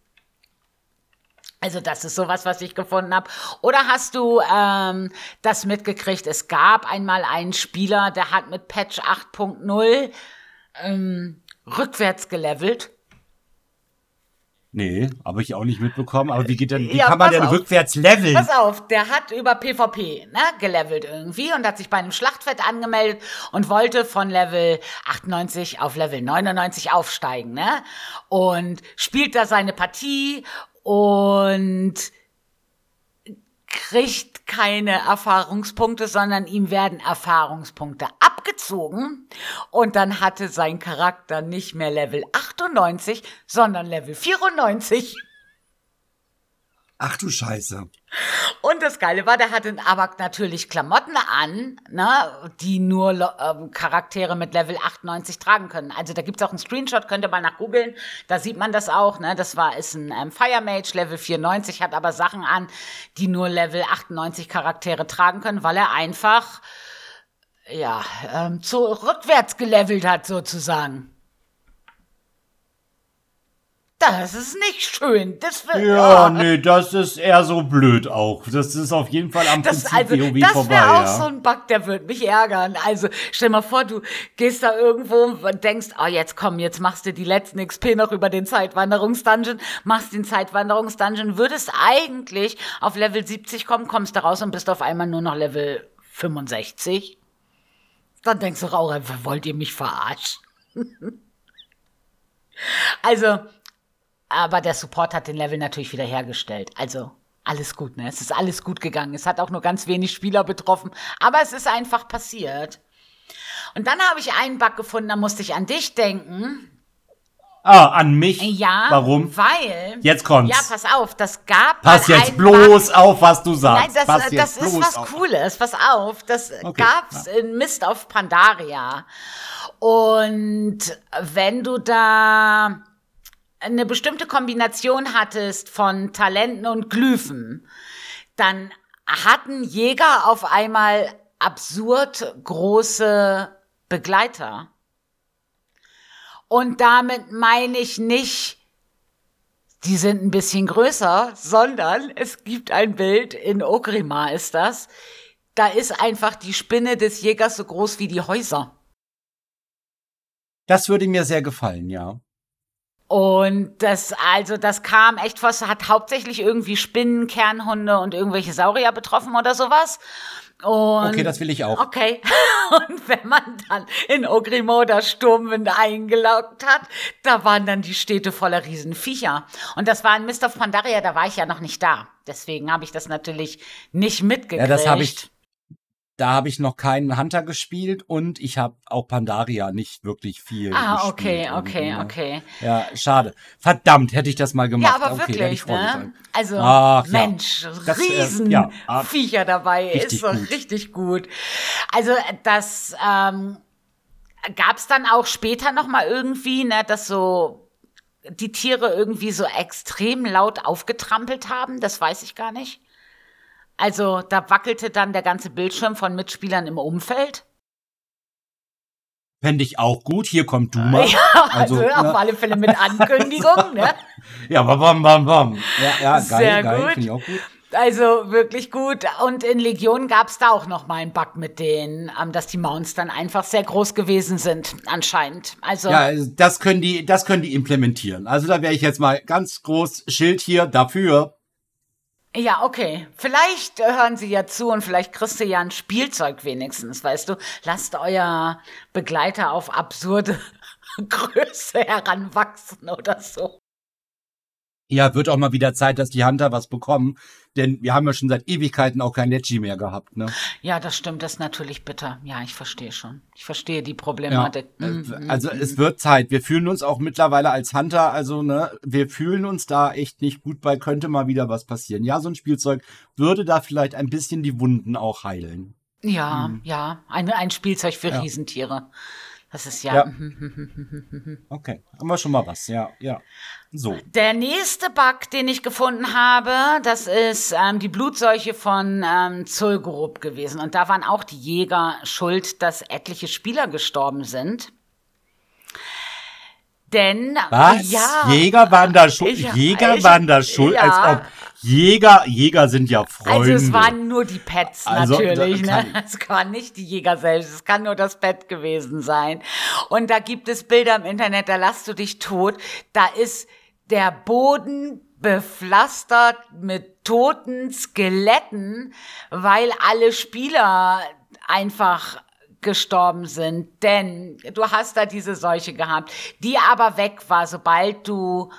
Also das ist sowas, was ich gefunden habe. Oder hast du ähm, das mitgekriegt? Es gab einmal einen Spieler, der hat mit Patch 8.0 ähm, rückwärts gelevelt. Nee, habe ich auch nicht mitbekommen. Aber wie geht denn, wie Ja, kann man denn auf. rückwärts leveln? Pass auf, der hat über PvP ne, gelevelt irgendwie und hat sich bei einem Schlachtfeld angemeldet und wollte von Level 98 auf Level 99 aufsteigen. Ne? Und spielt da seine Partie und kriegt keine Erfahrungspunkte, sondern ihm werden Erfahrungspunkte abgezogen. Und dann hatte sein Charakter nicht mehr Level 98, sondern Level 94. Ach du Scheiße. Und das Geile war, der hatte aber natürlich Klamotten an, ne, die nur ähm, Charaktere mit Level 98 tragen können. Also da gibt's auch einen Screenshot, könnt ihr mal nach googeln, da sieht man das auch. Ne? Das war ist ein ähm, Fire Mage, Level 94, hat aber Sachen an, die nur Level 98 Charaktere tragen können, weil er einfach ja ähm, zu rückwärts gelevelt hat sozusagen. Das ist nicht schön. Das will, Ja, oh. nee, das ist eher so blöd auch. Das ist auf jeden Fall am Das, Prinzip also, WoW das vorbei. wäre auch ja. so ein Bug, der würde mich ärgern. Also, stell mal vor, du gehst da irgendwo und denkst, oh, jetzt komm, jetzt machst du die letzten XP noch über den Zeitwanderungsdungeon, machst den Zeitwanderungsdungeon, würdest eigentlich auf Level 70 kommen, kommst da raus und bist auf einmal nur noch Level 65. Dann denkst du auch, wollt ihr mich verarschen? also, aber der Support hat den Level natürlich wieder hergestellt. Also alles gut, ne? Es ist alles gut gegangen. Es hat auch nur ganz wenig Spieler betroffen, aber es ist einfach passiert. Und dann habe ich einen Bug gefunden, da musste ich an dich denken. Ah, an mich? Ja, Warum? weil Jetzt kommt's. Ja, pass auf, das gab Pass jetzt bloß Bug. auf, was du sagst. Nein, das, Pass äh, jetzt das ist was auf. Cooles. Pass auf, das Okay, gab's in Mist auf Pandaria. Und wenn du da eine bestimmte Kombination hattest von Talenten und Glyphen, dann hatten Jäger auf einmal absurd große Begleiter. Und damit meine ich nicht, die sind ein bisschen größer, sondern es gibt ein Bild, in Ogrimmar ist das, da ist einfach die Spinne des Jägers so groß wie die Häuser. Das würde mir sehr gefallen, ja. Und das, also, das kam echt es hat hauptsächlich irgendwie Spinnen, Kernhunde und irgendwelche Saurier betroffen oder sowas. Und Okay, das will ich auch. Okay. Und wenn man dann in Ogrimo das Sturmwind eingeloggt hat, da waren dann die Städte voller Riesenviecher. Und das war in Mist of Pandaria, da war ich ja noch nicht da. Deswegen habe ich das natürlich nicht mitgekriegt. Ja, das habe ich. Da habe ich noch keinen Hunter gespielt und ich habe auch Pandaria nicht wirklich viel Ah, okay, irgendwie, okay, ne? okay. Ja, schade. Verdammt, hätte ich das mal gemacht. Ja, aber okay, wirklich, ne? Also, Ach, ja. Mensch, Das, äh, ja, ah, Viecher dabei, ist so gut. richtig gut. Also, das ähm, gab's dann auch später noch mal irgendwie, ne, dass so die Tiere irgendwie so extrem laut aufgetrampelt haben, das weiß ich gar nicht. Also, da wackelte dann der ganze Bildschirm von Mitspielern im Umfeld. Fände ich auch gut. Hier kommt du mal. Ja, also, Also, auf ne? alle Fälle mit Ankündigung, ne? Ja, bam, bam, bam, bam. Ja, ja geil, Sehr geil. gut. Finde ich auch gut. Also wirklich gut. Und in Legion gab's da auch noch mal einen Bug mit denen, ähm, dass die Mounts dann einfach sehr groß gewesen sind, anscheinend. Also Ja, das können die, das können die implementieren. Also da wäre ich jetzt mal ganz groß Schild hier dafür. Ja, okay. Vielleicht hören sie ja zu und vielleicht kriegst du ja ein Spielzeug wenigstens, weißt du. Lasst euer Begleiter auf absurde Größe heranwachsen oder so. Ja, wird auch mal wieder Zeit, dass die Hunter was bekommen. Denn wir haben ja schon seit Ewigkeiten auch kein Leggy mehr gehabt, ne? Ja, das stimmt, das ist natürlich bitter. Ja, ich verstehe schon. Ich verstehe die Problematik. Ja, Mhm, äh, also es wird Zeit. Wir fühlen uns auch mittlerweile als Hunter, also ne, wir fühlen uns da echt nicht gut bei, könnte mal wieder was passieren. Ja, so ein Spielzeug würde da vielleicht ein bisschen die Wunden auch heilen. Ja, ja, ein, ein Spielzeug für Ja. Riesentiere. Das ist ja. Ja. Okay, haben wir schon mal was, ja, ja. So. Der nächste Bug, den ich gefunden habe, das ist ähm, die Blutseuche von ähm, Zul'Gurub gewesen. Und da waren auch die Jäger schuld, dass etliche Spieler gestorben sind. Denn Was? ja, Jäger waren da schuld? Ich- Jäger ich- waren da schuld, ja. als ob Jäger, Jäger sind ja Freunde. also es waren nur die Pets Also, natürlich, ne? Es kann nicht die Jäger selbst, es kann nur das Pet gewesen sein. Und da gibt es Bilder im Internet, da lasst du dich tot. Da ist der Boden bepflastert mit toten Skeletten, weil alle Spieler einfach gestorben sind, denn du hast da diese Seuche gehabt, die aber weg war, sobald du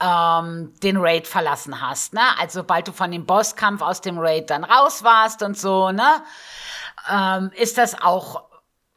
ähm, den Raid verlassen hast, ne? Also sobald du von dem Bosskampf aus dem Raid dann raus warst und so, ne? Ähm, ist das auch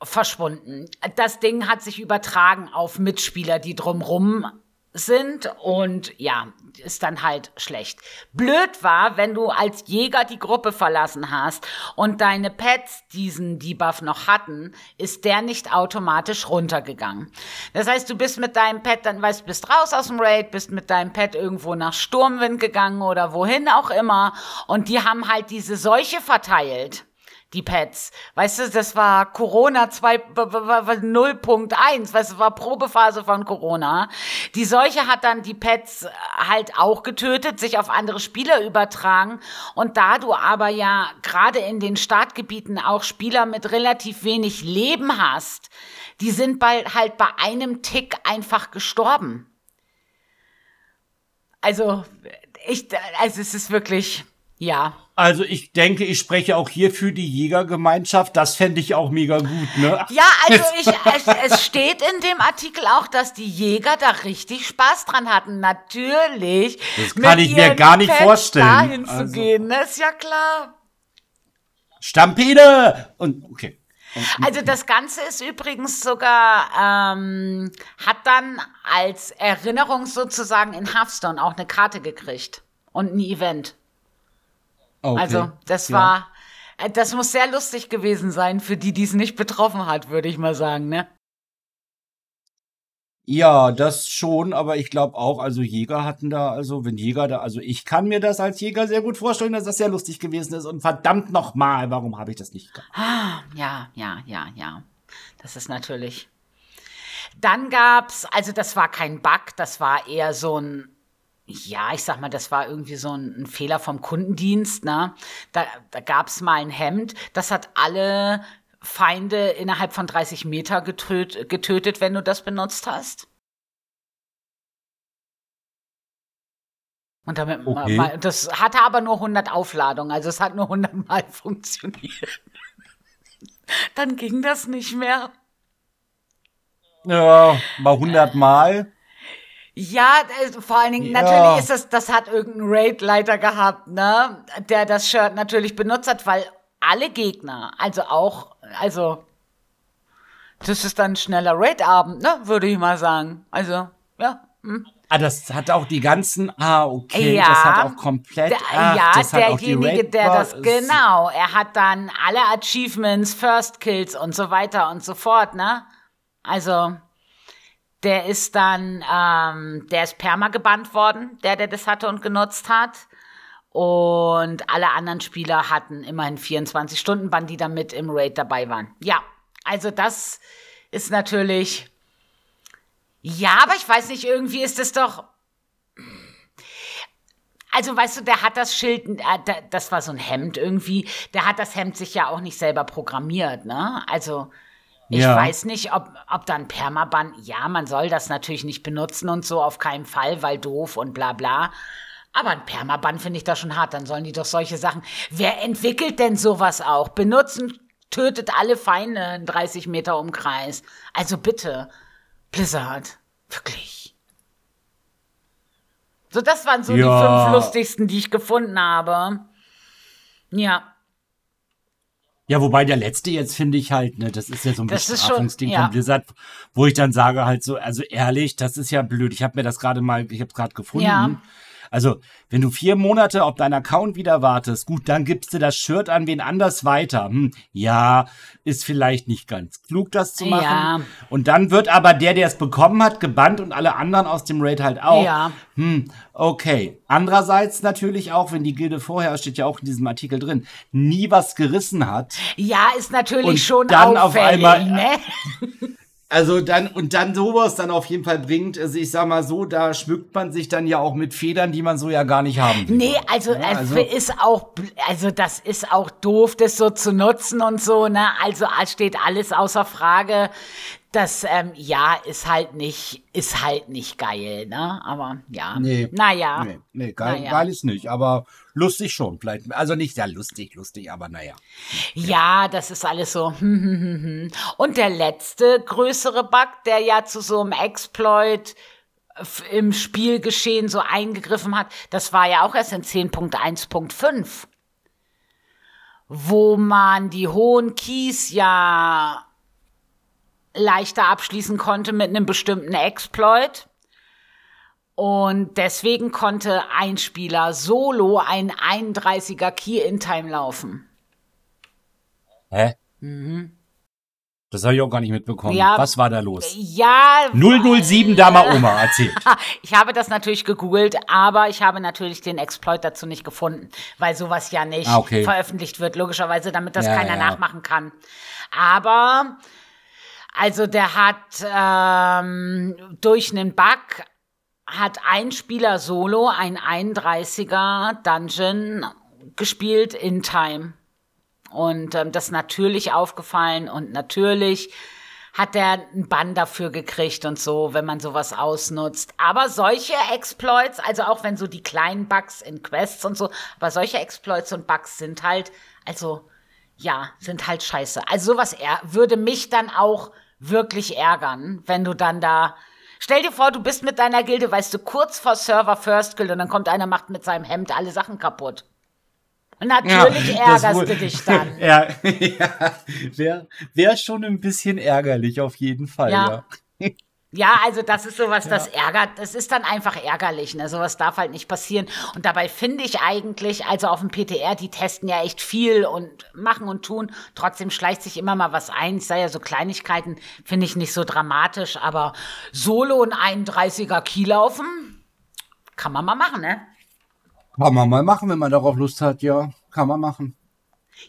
verschwunden. Das Ding hat sich übertragen auf Mitspieler, die drumrum sind und ja, ist dann halt schlecht. Blöd war, wenn du als Jäger die Gruppe verlassen hast und deine Pets diesen Debuff noch hatten, ist der nicht automatisch runtergegangen. Das heißt, du bist mit deinem Pet dann, weißt, bist raus aus dem Raid, bist mit deinem Pet irgendwo nach Sturmwind gegangen oder wohin auch immer und die haben halt diese Seuche verteilt die Pets. Weißt du, das war Corona 2, w- w- w- 0.1, weißt du, war Probephase von Corona. Die Seuche hat dann die Pets halt auch getötet, sich auf andere Spieler übertragen. Und da du aber ja gerade in den Startgebieten auch Spieler mit relativ wenig Leben hast, die sind bald halt bei einem Tick einfach gestorben. Also, ich, also es ist wirklich, ja. Also ich denke, ich spreche auch hier für die Jägergemeinschaft. Das fände ich auch mega gut, ne? Ja, also ich, es, es steht in dem Artikel auch, dass die Jäger da richtig Spaß dran hatten. Natürlich. Das kann ich mir gar nicht Pets vorstellen. Dahin Also- zu gehen, ne? ist ja klar. Stampede! Und okay. Also das Ganze ist übrigens sogar, ähm, hat dann als Erinnerung sozusagen in Hearthstone auch eine Karte gekriegt. Und ein Event. Okay. Also das Ja. war, äh, das muss sehr lustig gewesen sein für die, die es nicht betroffen hat, würde ich mal sagen, ne? Ja, das schon, aber ich glaube auch, also Jäger hatten da, also wenn Jäger da, also ich kann mir das als Jäger sehr gut vorstellen, dass das sehr lustig gewesen ist und verdammt nochmal, warum habe ich das nicht gemacht? Ah, ja, ja, ja, ja. Das ist natürlich. Dann gab's, also das war kein Bug, das war eher so ein, ja, ich sag mal, das war irgendwie so ein, ein Fehler vom Kundendienst, ne? Da, da gab's mal ein Hemd, das hat alle Feinde innerhalb von 30 Meter getöt, getötet, wenn du das benutzt hast. Und damit, Okay. mal, das hatte aber nur 100 Aufladungen, also es hat nur 100 Mal funktioniert. Dann ging das nicht mehr. Ja, mal hundertmal. Ja, äh, vor allen Dingen, Ja. natürlich ist das, das hat irgendein Raid-Leiter gehabt, ne, der das Shirt natürlich benutzt hat, weil alle Gegner, also auch, also, das ist dann ein schneller Raid-Abend, ne, würde ich mal sagen. Also, ja. Hm. Ah, das hat auch die ganzen, ah, okay, Ja. das hat auch komplett, ach, ja, das hat auch die derjenige, der das, genau, er hat dann alle Achievements, First Kills und so weiter und so fort, ne? Also, der ist dann, ähm, der ist perma gebannt worden, der, der das hatte und genutzt hat. Und alle anderen Spieler hatten immerhin 24 Stunden Bann, die da mit im Raid dabei waren. Ja, also das ist natürlich, ja, aber ich weiß nicht, irgendwie ist es doch, also weißt du, der hat das Schild, äh, da- das war so ein Hemd irgendwie, der hat das Hemd sich ja auch nicht selber programmiert, ne? Also ich Ja. weiß nicht, ob, ob dann Permaban, ja, man soll das natürlich nicht benutzen und so, auf keinen Fall, weil doof und bla bla. Aber ein Permaban finde ich da schon hart, dann sollen die doch solche Sachen. Wer entwickelt denn sowas auch? Benutzen, tötet alle Feinde in 30 Meter Umkreis. Also bitte, Blizzard, wirklich. So, das waren so Ja. die fünf lustigsten, die ich gefunden habe. Ja. Ja, wobei der letzte jetzt finde ich halt, ne, das ist ja so ein Das schon- Bestrafungsding ja. von Blizzard, wo ich dann sage halt so, also ehrlich, das ist ja blöd. Ich habe mir das gerade mal, ich habe es gerade gefunden. Ja. Also, wenn du vier Monate auf deinen Account wieder wartest, gut, dann gibst du das Shirt an wen anders weiter. Hm, ja, ist vielleicht nicht ganz klug, das zu machen. Ja. Und dann wird aber der, der es bekommen hat, gebannt und alle anderen aus dem Raid halt auch. Ja. Hm, okay. Andererseits natürlich auch, wenn die Gilde vorher, steht ja auch in diesem Artikel drin, nie was gerissen hat. Ja, ist natürlich Und schon dann auf einmal- ne? Also dann, und dann sowas dann auf jeden Fall bringt, also ich sag mal so, da schmückt man sich dann ja auch mit Federn, die man so ja gar nicht haben will. Nee, also, Ja, es also- ist auch, also das ist auch doof, das so zu nutzen und so, ne? Also steht alles außer Frage. Das, ähm, ja, ist halt nicht, ist halt nicht geil, ne? Aber ja. Nee. Naja. Nee, nee geil, Naja. geil ist nicht, aber lustig schon. Vielleicht, also nicht sehr lustig, lustig, aber naja. Ja, das ist alles so. hm, hm, hm. Und der letzte größere Bug, der ja zu so einem Exploit im Spielgeschehen so eingegriffen hat, das war ja auch erst in 10.1.5, wo man die hohen Keys ja leichter abschließen konnte mit einem bestimmten Exploit. Und deswegen konnte ein Spieler solo einen 31er Key in Time laufen. Hä? Das habe ich auch gar nicht mitbekommen. Mhm. Ja. Was war da los? Ja, 007 Dama Oma erzählt. Ich habe das natürlich gegoogelt, aber ich habe natürlich den Exploit dazu nicht gefunden, weil sowas ja nicht Ah, okay. veröffentlicht wird, logischerweise, damit das Ja, keiner ja. nachmachen kann. Aber, also der hat ähm, durch einen Bug hat ein Spieler solo ein 31er Dungeon gespielt in Time. Und ähm, das natürlich aufgefallen und natürlich hat er einen Bann dafür gekriegt und so, wenn man sowas ausnutzt. Aber solche Exploits, also auch wenn so die kleinen Bugs in Quests und so, aber solche Exploits und Bugs sind halt, also ja, sind halt scheiße. Also sowas er würde mich dann auch wirklich ärgern, wenn du dann da Stell dir vor, du bist mit deiner Gilde, weißt du, kurz vor Server First Guild und dann kommt einer, macht mit seinem Hemd alle Sachen kaputt. Und natürlich das ärgerst du dich dann. ja, ja wäre wär schon ein bisschen ärgerlich, auf jeden Fall. Ja. Ja. Ja, also das ist sowas, das ärgert, das ist dann einfach ärgerlich, ne? Sowas darf halt nicht passieren. Und dabei finde ich eigentlich, also auf dem PTR, die testen ja echt viel und machen und tun. Trotzdem schleicht sich immer mal was ein. Ich sage ja, so Kleinigkeiten finde ich nicht so dramatisch, aber Solo und 31er Key laufen, kann man mal machen, ne? Kann man mal machen, wenn man darauf Lust hat, ja. Kann man machen.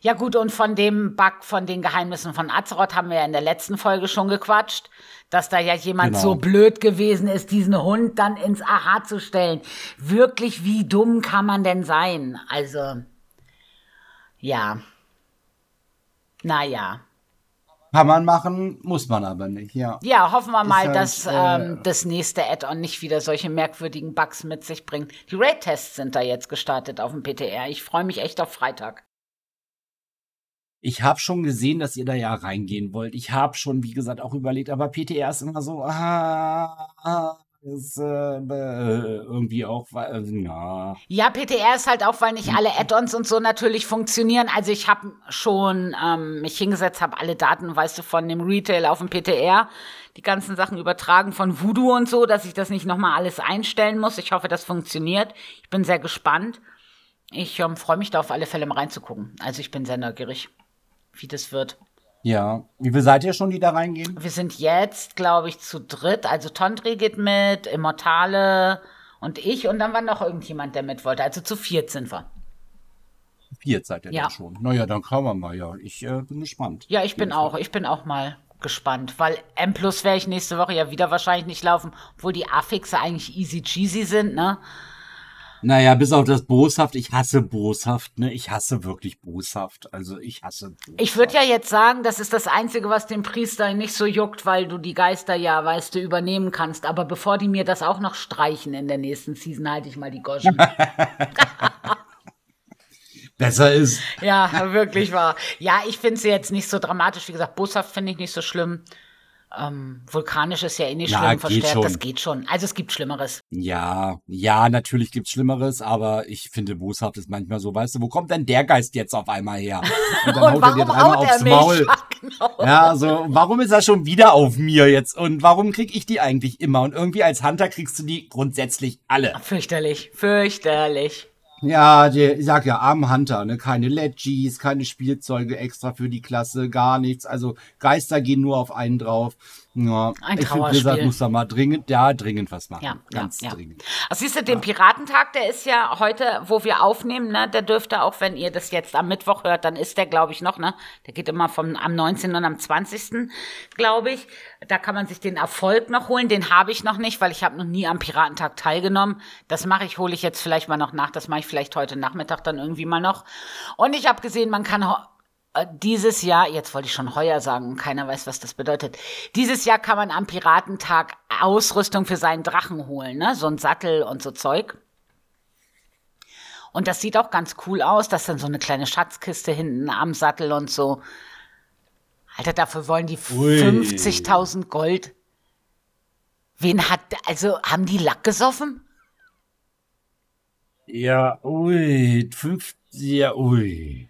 Ja gut, und von dem Bug von den Geheimnissen von Azeroth haben wir ja in der letzten Folge schon gequatscht, dass da ja jemand Genau. so blöd gewesen ist, diesen Hund dann ins Aha zu stellen. Wirklich, wie dumm kann man denn sein? Also, ja. Naja. Kann man machen, muss man aber nicht, ja. Ja, hoffen wir mal, halt, dass äh, ähm, das nächste Add-on nicht wieder solche merkwürdigen Bugs mit sich bringt. Die Raid-Tests sind da jetzt gestartet auf dem PTR. Ich freue mich echt auf Freitag. Ich habe schon gesehen, dass ihr da ja reingehen wollt. Ich habe schon, wie gesagt, auch überlegt, aber PTR ist immer so, ah, ah, ist äh, äh, irgendwie auch, äh, na. Ja, PTR ist halt auch, weil nicht alle Add-ons und so natürlich funktionieren. Also ich habe schon ähm, mich hingesetzt, habe alle Daten, weißt du, von dem Retail auf dem PTR, die ganzen Sachen übertragen von Voodoo und so, dass ich das nicht nochmal alles einstellen muss. Ich hoffe, das funktioniert. Ich bin sehr gespannt. Ich ähm, freue mich da auf alle Fälle mal reinzugucken. Also ich bin sehr neugierig, wie das wird. Ja. Wie viel seid ihr schon, die da reingehen? Wir sind jetzt, glaube ich, zu dritt. Also Tondri geht mit, Immortale und ich. Und dann war noch irgendjemand, der mit wollte. Also zu viert sind wir. Vier seid ihr Ja. dann schon. Naja, dann kann man mal, ja. Ich äh, bin gespannt. Ja, ich bin auch, ich bin auch mal gespannt, weil M Plus werde ich nächste Woche ja wieder wahrscheinlich nicht laufen, obwohl die Affixe eigentlich easy cheesy sind, ne? Naja, bis auf das Boshaft. Ich hasse Boshaft, ne? Ich hasse wirklich Boshaft. Also ich hasse Boshaft. Ich würde ja jetzt sagen, das ist das Einzige, was den Priester nicht so juckt, weil du die Geister ja, weißt du, übernehmen kannst. Aber bevor die mir das auch noch streichen in der nächsten Season, halte ich mal die Goschen. Besser ist. ja, wirklich wahr. Ja, ich finde sie jetzt nicht so dramatisch. Wie gesagt, boshaft finde ich nicht so schlimm. Ähm, vulkanisch ist ja eh nicht Na, schlimm verstärkt, schon. das geht schon. Also es gibt Schlimmeres. Ja, ja, natürlich gibt's Schlimmeres, aber ich finde boshaft ist manchmal so, weißt du, wo kommt denn der Geist jetzt auf einmal her? Und dann haut er dir dreimal aufs Maul. Ja, genau. Ja, so, warum ist er schon wieder auf mir jetzt? Und warum krieg ich die eigentlich immer? Und irgendwie als Hunter kriegst du die grundsätzlich alle. Fürchterlich, fürchterlich. Ja, der, ich sag ja, arm Hunter, ne? Keine Legis, keine Spielzeuge extra für die Klasse, gar nichts. Also Geister gehen nur auf einen drauf. Ja, Ein ich finde. Blizzard muss da mal dringend, ja, dringend was machen. Ja, Ganz ja, ja. dringend. Also siehst du, den Piratentag, der ist ja heute, wo wir aufnehmen, ne, der dürfte auch, wenn ihr das jetzt am Mittwoch hört, dann ist der, glaube ich, noch, ne? Der geht immer vom am 19. und am 20. glaube ich. Da kann man sich den Erfolg noch holen. Den habe ich noch nicht, weil ich habe noch nie am Piratentag teilgenommen. Das mache ich, hole ich jetzt vielleicht mal noch nach. Das mache ich vielleicht heute Nachmittag dann irgendwie mal noch. Und ich habe gesehen, man kann äh, dieses Jahr, jetzt wollte ich schon heuer sagen, keiner weiß, was das bedeutet. Dieses Jahr kann man am Piratentag Ausrüstung für seinen Drachen holen, ne? So ein Sattel und so Zeug. Und das sieht auch ganz cool aus. Das ist dann so eine kleine Schatzkiste hinten am Sattel und so. Alter, dafür wollen die Ui. 50.000 Gold. Wen hat, also haben die Lack gesoffen? Ja, ui, fünf, ja, ui.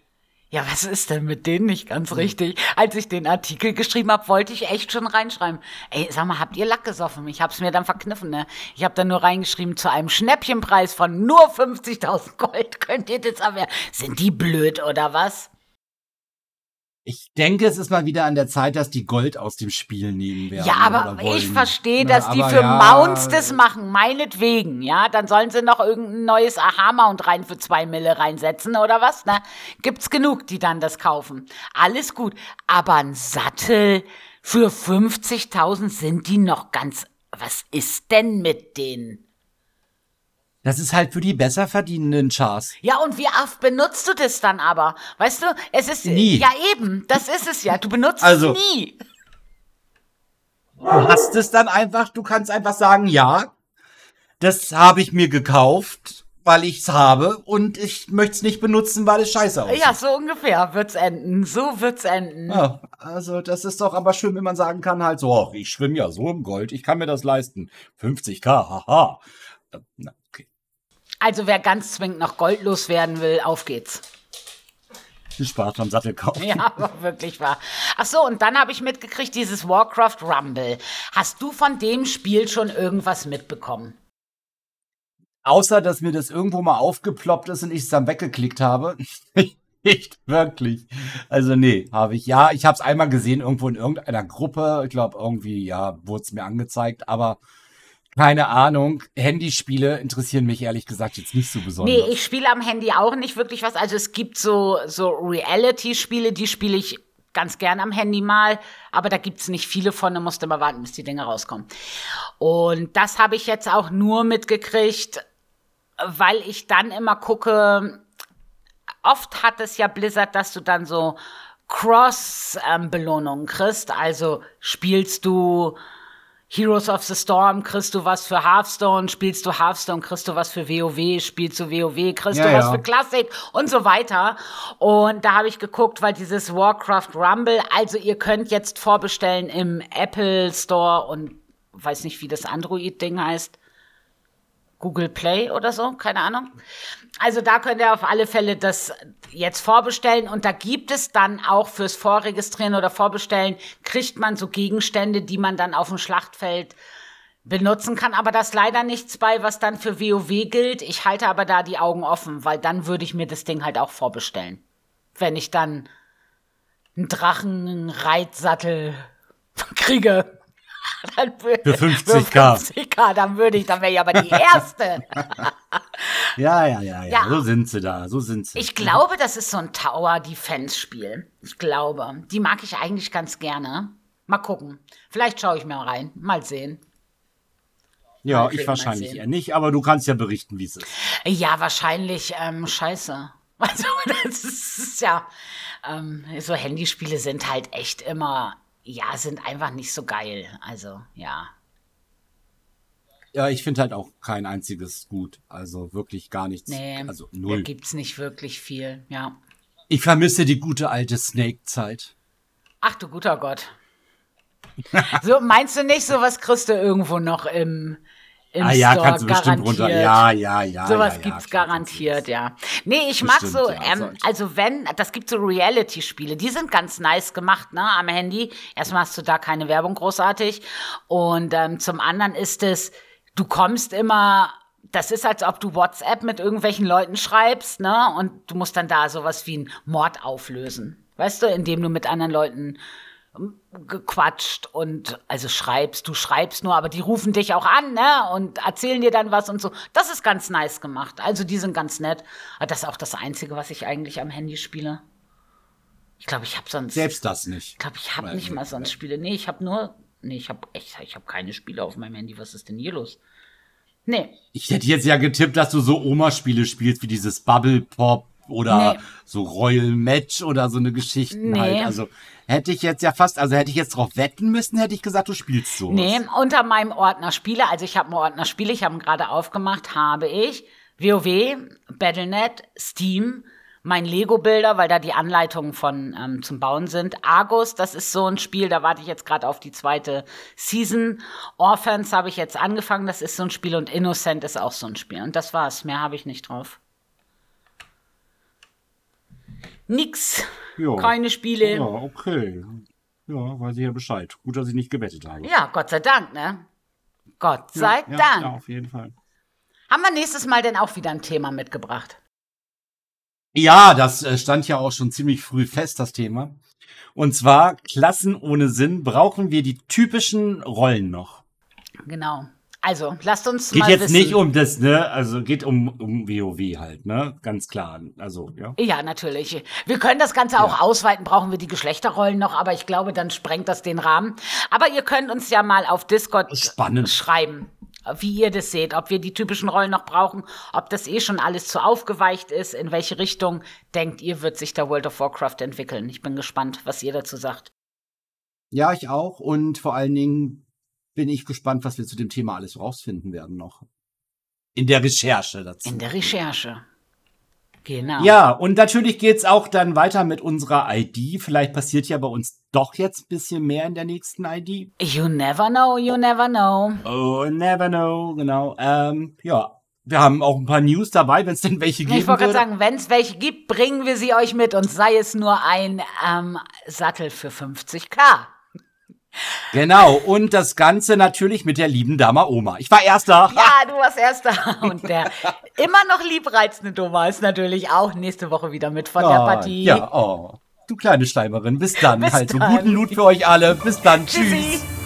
Ja, was ist denn mit denen nicht ganz richtig? Als ich den Artikel geschrieben habe, wollte ich echt schon reinschreiben. Ey, sag mal, habt ihr Lack gesoffen? Ich hab's mir dann verkniffen, ne? Ich habe dann nur reingeschrieben, zu einem Schnäppchenpreis von nur 50.000 Gold könnt ihr das aber... Sind die blöd oder was? Ich denke, es ist mal wieder an der Zeit, dass die Gold aus dem Spiel nehmen werden. Ja, aber ich verstehe, Na, dass die aber für ja, Mounts das machen, meinetwegen, ja. Dann sollen sie noch irgendein neues Aha-Mount rein für zwei Mille reinsetzen oder was, ne? Gibt's genug, die dann das kaufen. Alles gut. Aber ein Sattel für 50.000 sind die noch ganz, was ist denn mit denen? Das ist halt für die besser verdienenden Chars. Ja, und wie oft benutzt du das dann aber? Weißt du, es ist, Nie. ja eben, das ist es ja. Du benutzt Also- es nie. Du hast es dann einfach, du kannst einfach sagen, ja, das habe ich mir gekauft, weil ich es habe und ich möchte es nicht benutzen, weil es scheiße aussieht. Ja, so ungefähr wird's enden. So wird's enden. Ja, also das ist doch aber schön, wenn man sagen kann halt so, ich schwimme ja so im Gold, ich kann mir das leisten. 50k, haha. Äh, Na. Also wer ganz zwingend noch goldlos werden will, auf geht's. Spaß beim Sattelkauf. Ja, aber wirklich wahr. Ach so, und dann habe ich mitgekriegt, dieses Warcraft Rumble. Hast du von dem Spiel schon irgendwas mitbekommen? Außer, dass mir das irgendwo mal aufgeploppt ist und ich es dann weggeklickt habe. Nicht wirklich. Also nee, habe ich. Ja, ich habe es einmal gesehen irgendwo in irgendeiner Gruppe. Ich glaube irgendwie, ja, wurde es mir angezeigt. Aber keine Ahnung. Handyspiele interessieren mich ehrlich gesagt jetzt nicht so besonders. Nee, ich spiele am Handy auch nicht wirklich was. Also es gibt so, so Reality-Spiele, die spiele ich ganz gern am Handy mal, aber da gibt's nicht viele von, da musst du mal warten, bis die Dinge rauskommen. Und das habe ich jetzt auch nur mitgekriegt, weil ich dann immer gucke, oft hat es ja Blizzard, dass du dann so Cross-Belohnungen kriegst. Also spielst du Heroes of the Storm, kriegst du was für Hearthstone, spielst du Hearthstone, kriegst du was für WoW, spielst du WoW, kriegst Ja, du was ja. für Classic und so weiter. Und da habe ich geguckt, weil dieses Warcraft Rumble, also ihr könnt jetzt vorbestellen im Apple Store und weiß nicht, wie das Android-Ding heißt. Google Play oder so, keine Ahnung. Also da könnt ihr auf alle Fälle das jetzt vorbestellen und da gibt es dann auch fürs Vorregistrieren oder Vorbestellen, kriegt man so Gegenstände, die man dann auf dem Schlachtfeld benutzen kann, aber das ist leider nichts bei, was dann für WoW gilt. Ich halte aber da die Augen offen, weil dann würde ich mir das Ding halt auch vorbestellen. Wenn ich dann einen Drachenreitsattel kriege. Dann würde, Für 50K. Für 50k, dann würde ich, dann wäre ich aber die Erste. Ja, ja, ja, ja, Ja. So sind sie da. So sind sie. Ich glaube, das ist so ein Tower-Defense-Spiel. Ich glaube. Die mag ich eigentlich ganz gerne. Mal gucken. Vielleicht schaue ich mal rein. Mal sehen. ja, ich wahrscheinlich eher nicht, aber du kannst ja berichten, wie es ist. Ja, wahrscheinlich ähm, scheiße. Also, das ist ja. Ähm, so Handyspiele sind halt echt immer. Ja, sind einfach nicht so geil. Also, ja. Ja, ich finde halt auch kein einziges gut. Also wirklich gar nichts. Nee, also da null. gibt's nicht wirklich viel. Ja. Ich vermisse die gute alte Snake-Zeit. Ach du guter Gott. So, meinst du nicht, sowas kriegst du irgendwo noch im, im ah ja, Store kannst du bestimmt garantiert. runter. Ja, ja, ja. Sowas ja, ja, gibt's garantiert, ja. Nee, ich mag Bestimmt, so, ja, ähm, also wenn, das gibt so Reality-Spiele, die sind ganz nice gemacht, ne, am Handy. Erstmal hast du da keine Werbung großartig. Und ähm, zum anderen ist es, du kommst immer, das ist, als ob du WhatsApp mit irgendwelchen Leuten schreibst, ne, und du musst dann da sowas wie einen Mord auflösen. Weißt du, indem du mit anderen Leuten gequatscht und also schreibst, du schreibst nur, aber die rufen dich auch an, ne? Und erzählen dir dann was und so. Das ist ganz nice gemacht. Also die sind ganz nett. Aber das ist auch das Einzige, was ich eigentlich am Handy spiele. Ich glaube, ich habe sonst. Selbst das nicht. Ich glaube, ich habe nicht mal sonst Spiele. Nee, ich habe nur. Nee, ich habe echt, ich habe keine Spiele auf meinem Handy. Was ist denn hier los? Nee. Ich hätte jetzt ja getippt, dass du so Oma-Spiele spielst, wie dieses Bubble Pop oder Nee. so Royal Match oder so eine Geschichten Nee. halt. Also hätte ich jetzt ja fast, also hätte ich jetzt drauf wetten müssen, hätte ich gesagt, du spielst so. Nee, unter meinem Ordner Spiele, also ich habe einen Ordner Spiele, ich habe ihn gerade aufgemacht, habe ich WoW, Battlenet, Steam, mein Lego-Bilder, weil da die Anleitungen von ähm, zum Bauen sind. Argus, das ist so ein Spiel, da warte ich jetzt gerade auf die zweite Season. Orphans habe ich jetzt angefangen, das ist so ein Spiel und Innocent ist auch so ein Spiel. Und das war's, mehr habe ich nicht drauf. Nix, Ja. keine Spiele. Ja, okay. Ja, weiß ich ja Bescheid. Gut, dass ich nicht gewettet habe. Ja, Gott sei Dank, ne? Gott sei ja, Dank. Ja, auf jeden Fall. Haben wir nächstes Mal denn auch wieder ein Thema mitgebracht? Ja, das äh, stand ja auch schon ziemlich früh fest, das Thema. Und zwar, Klassen ohne Sinn, brauchen wir die typischen Rollen noch. Genau. Also, lasst uns Geht mal jetzt wissen. nicht um das, ne? Also geht um, um WoW halt, ne? Ganz klar. Also, ja. Ja, natürlich. Wir können das Ganze auch ausweiten, brauchen wir die Geschlechterrollen noch, aber ich glaube, dann sprengt das den Rahmen. Aber ihr könnt uns ja mal auf Discord Spannend. schreiben, wie ihr das seht, ob wir die typischen Rollen noch brauchen, ob das eh schon alles zu aufgeweicht ist, in welche Richtung denkt ihr, wird sich der World of Warcraft entwickeln. Ich bin gespannt, was ihr dazu sagt. Ja, ich auch. Und vor allen Dingen bin ich gespannt, was wir zu dem Thema alles rausfinden werden noch. In der Recherche dazu. In der Recherche. Genau. Ja, und natürlich geht's auch dann weiter mit unserer ID. Vielleicht passiert ja bei uns doch jetzt ein bisschen mehr in der nächsten ID. You never know, you never know. Oh, never know, genau. Ähm, ja, wir haben auch ein paar News dabei, wenn es denn welche geben Ich wollte gerade sagen, wenn es welche gibt, bringen wir sie euch mit und sei es nur ein ähm, Sattel für 50k. Genau, und das Ganze natürlich mit der lieben Dama Oma. Ich war Erster. Ja, du warst Erster. Und der immer noch liebreizende Doma ist natürlich auch nächste Woche wieder mit von der Partie. Ja, oh. Du kleine Schleimerin. Bis dann. Bis halt so dann. guten Loot für euch alle. Bis dann. Tschüssi. Tschüss.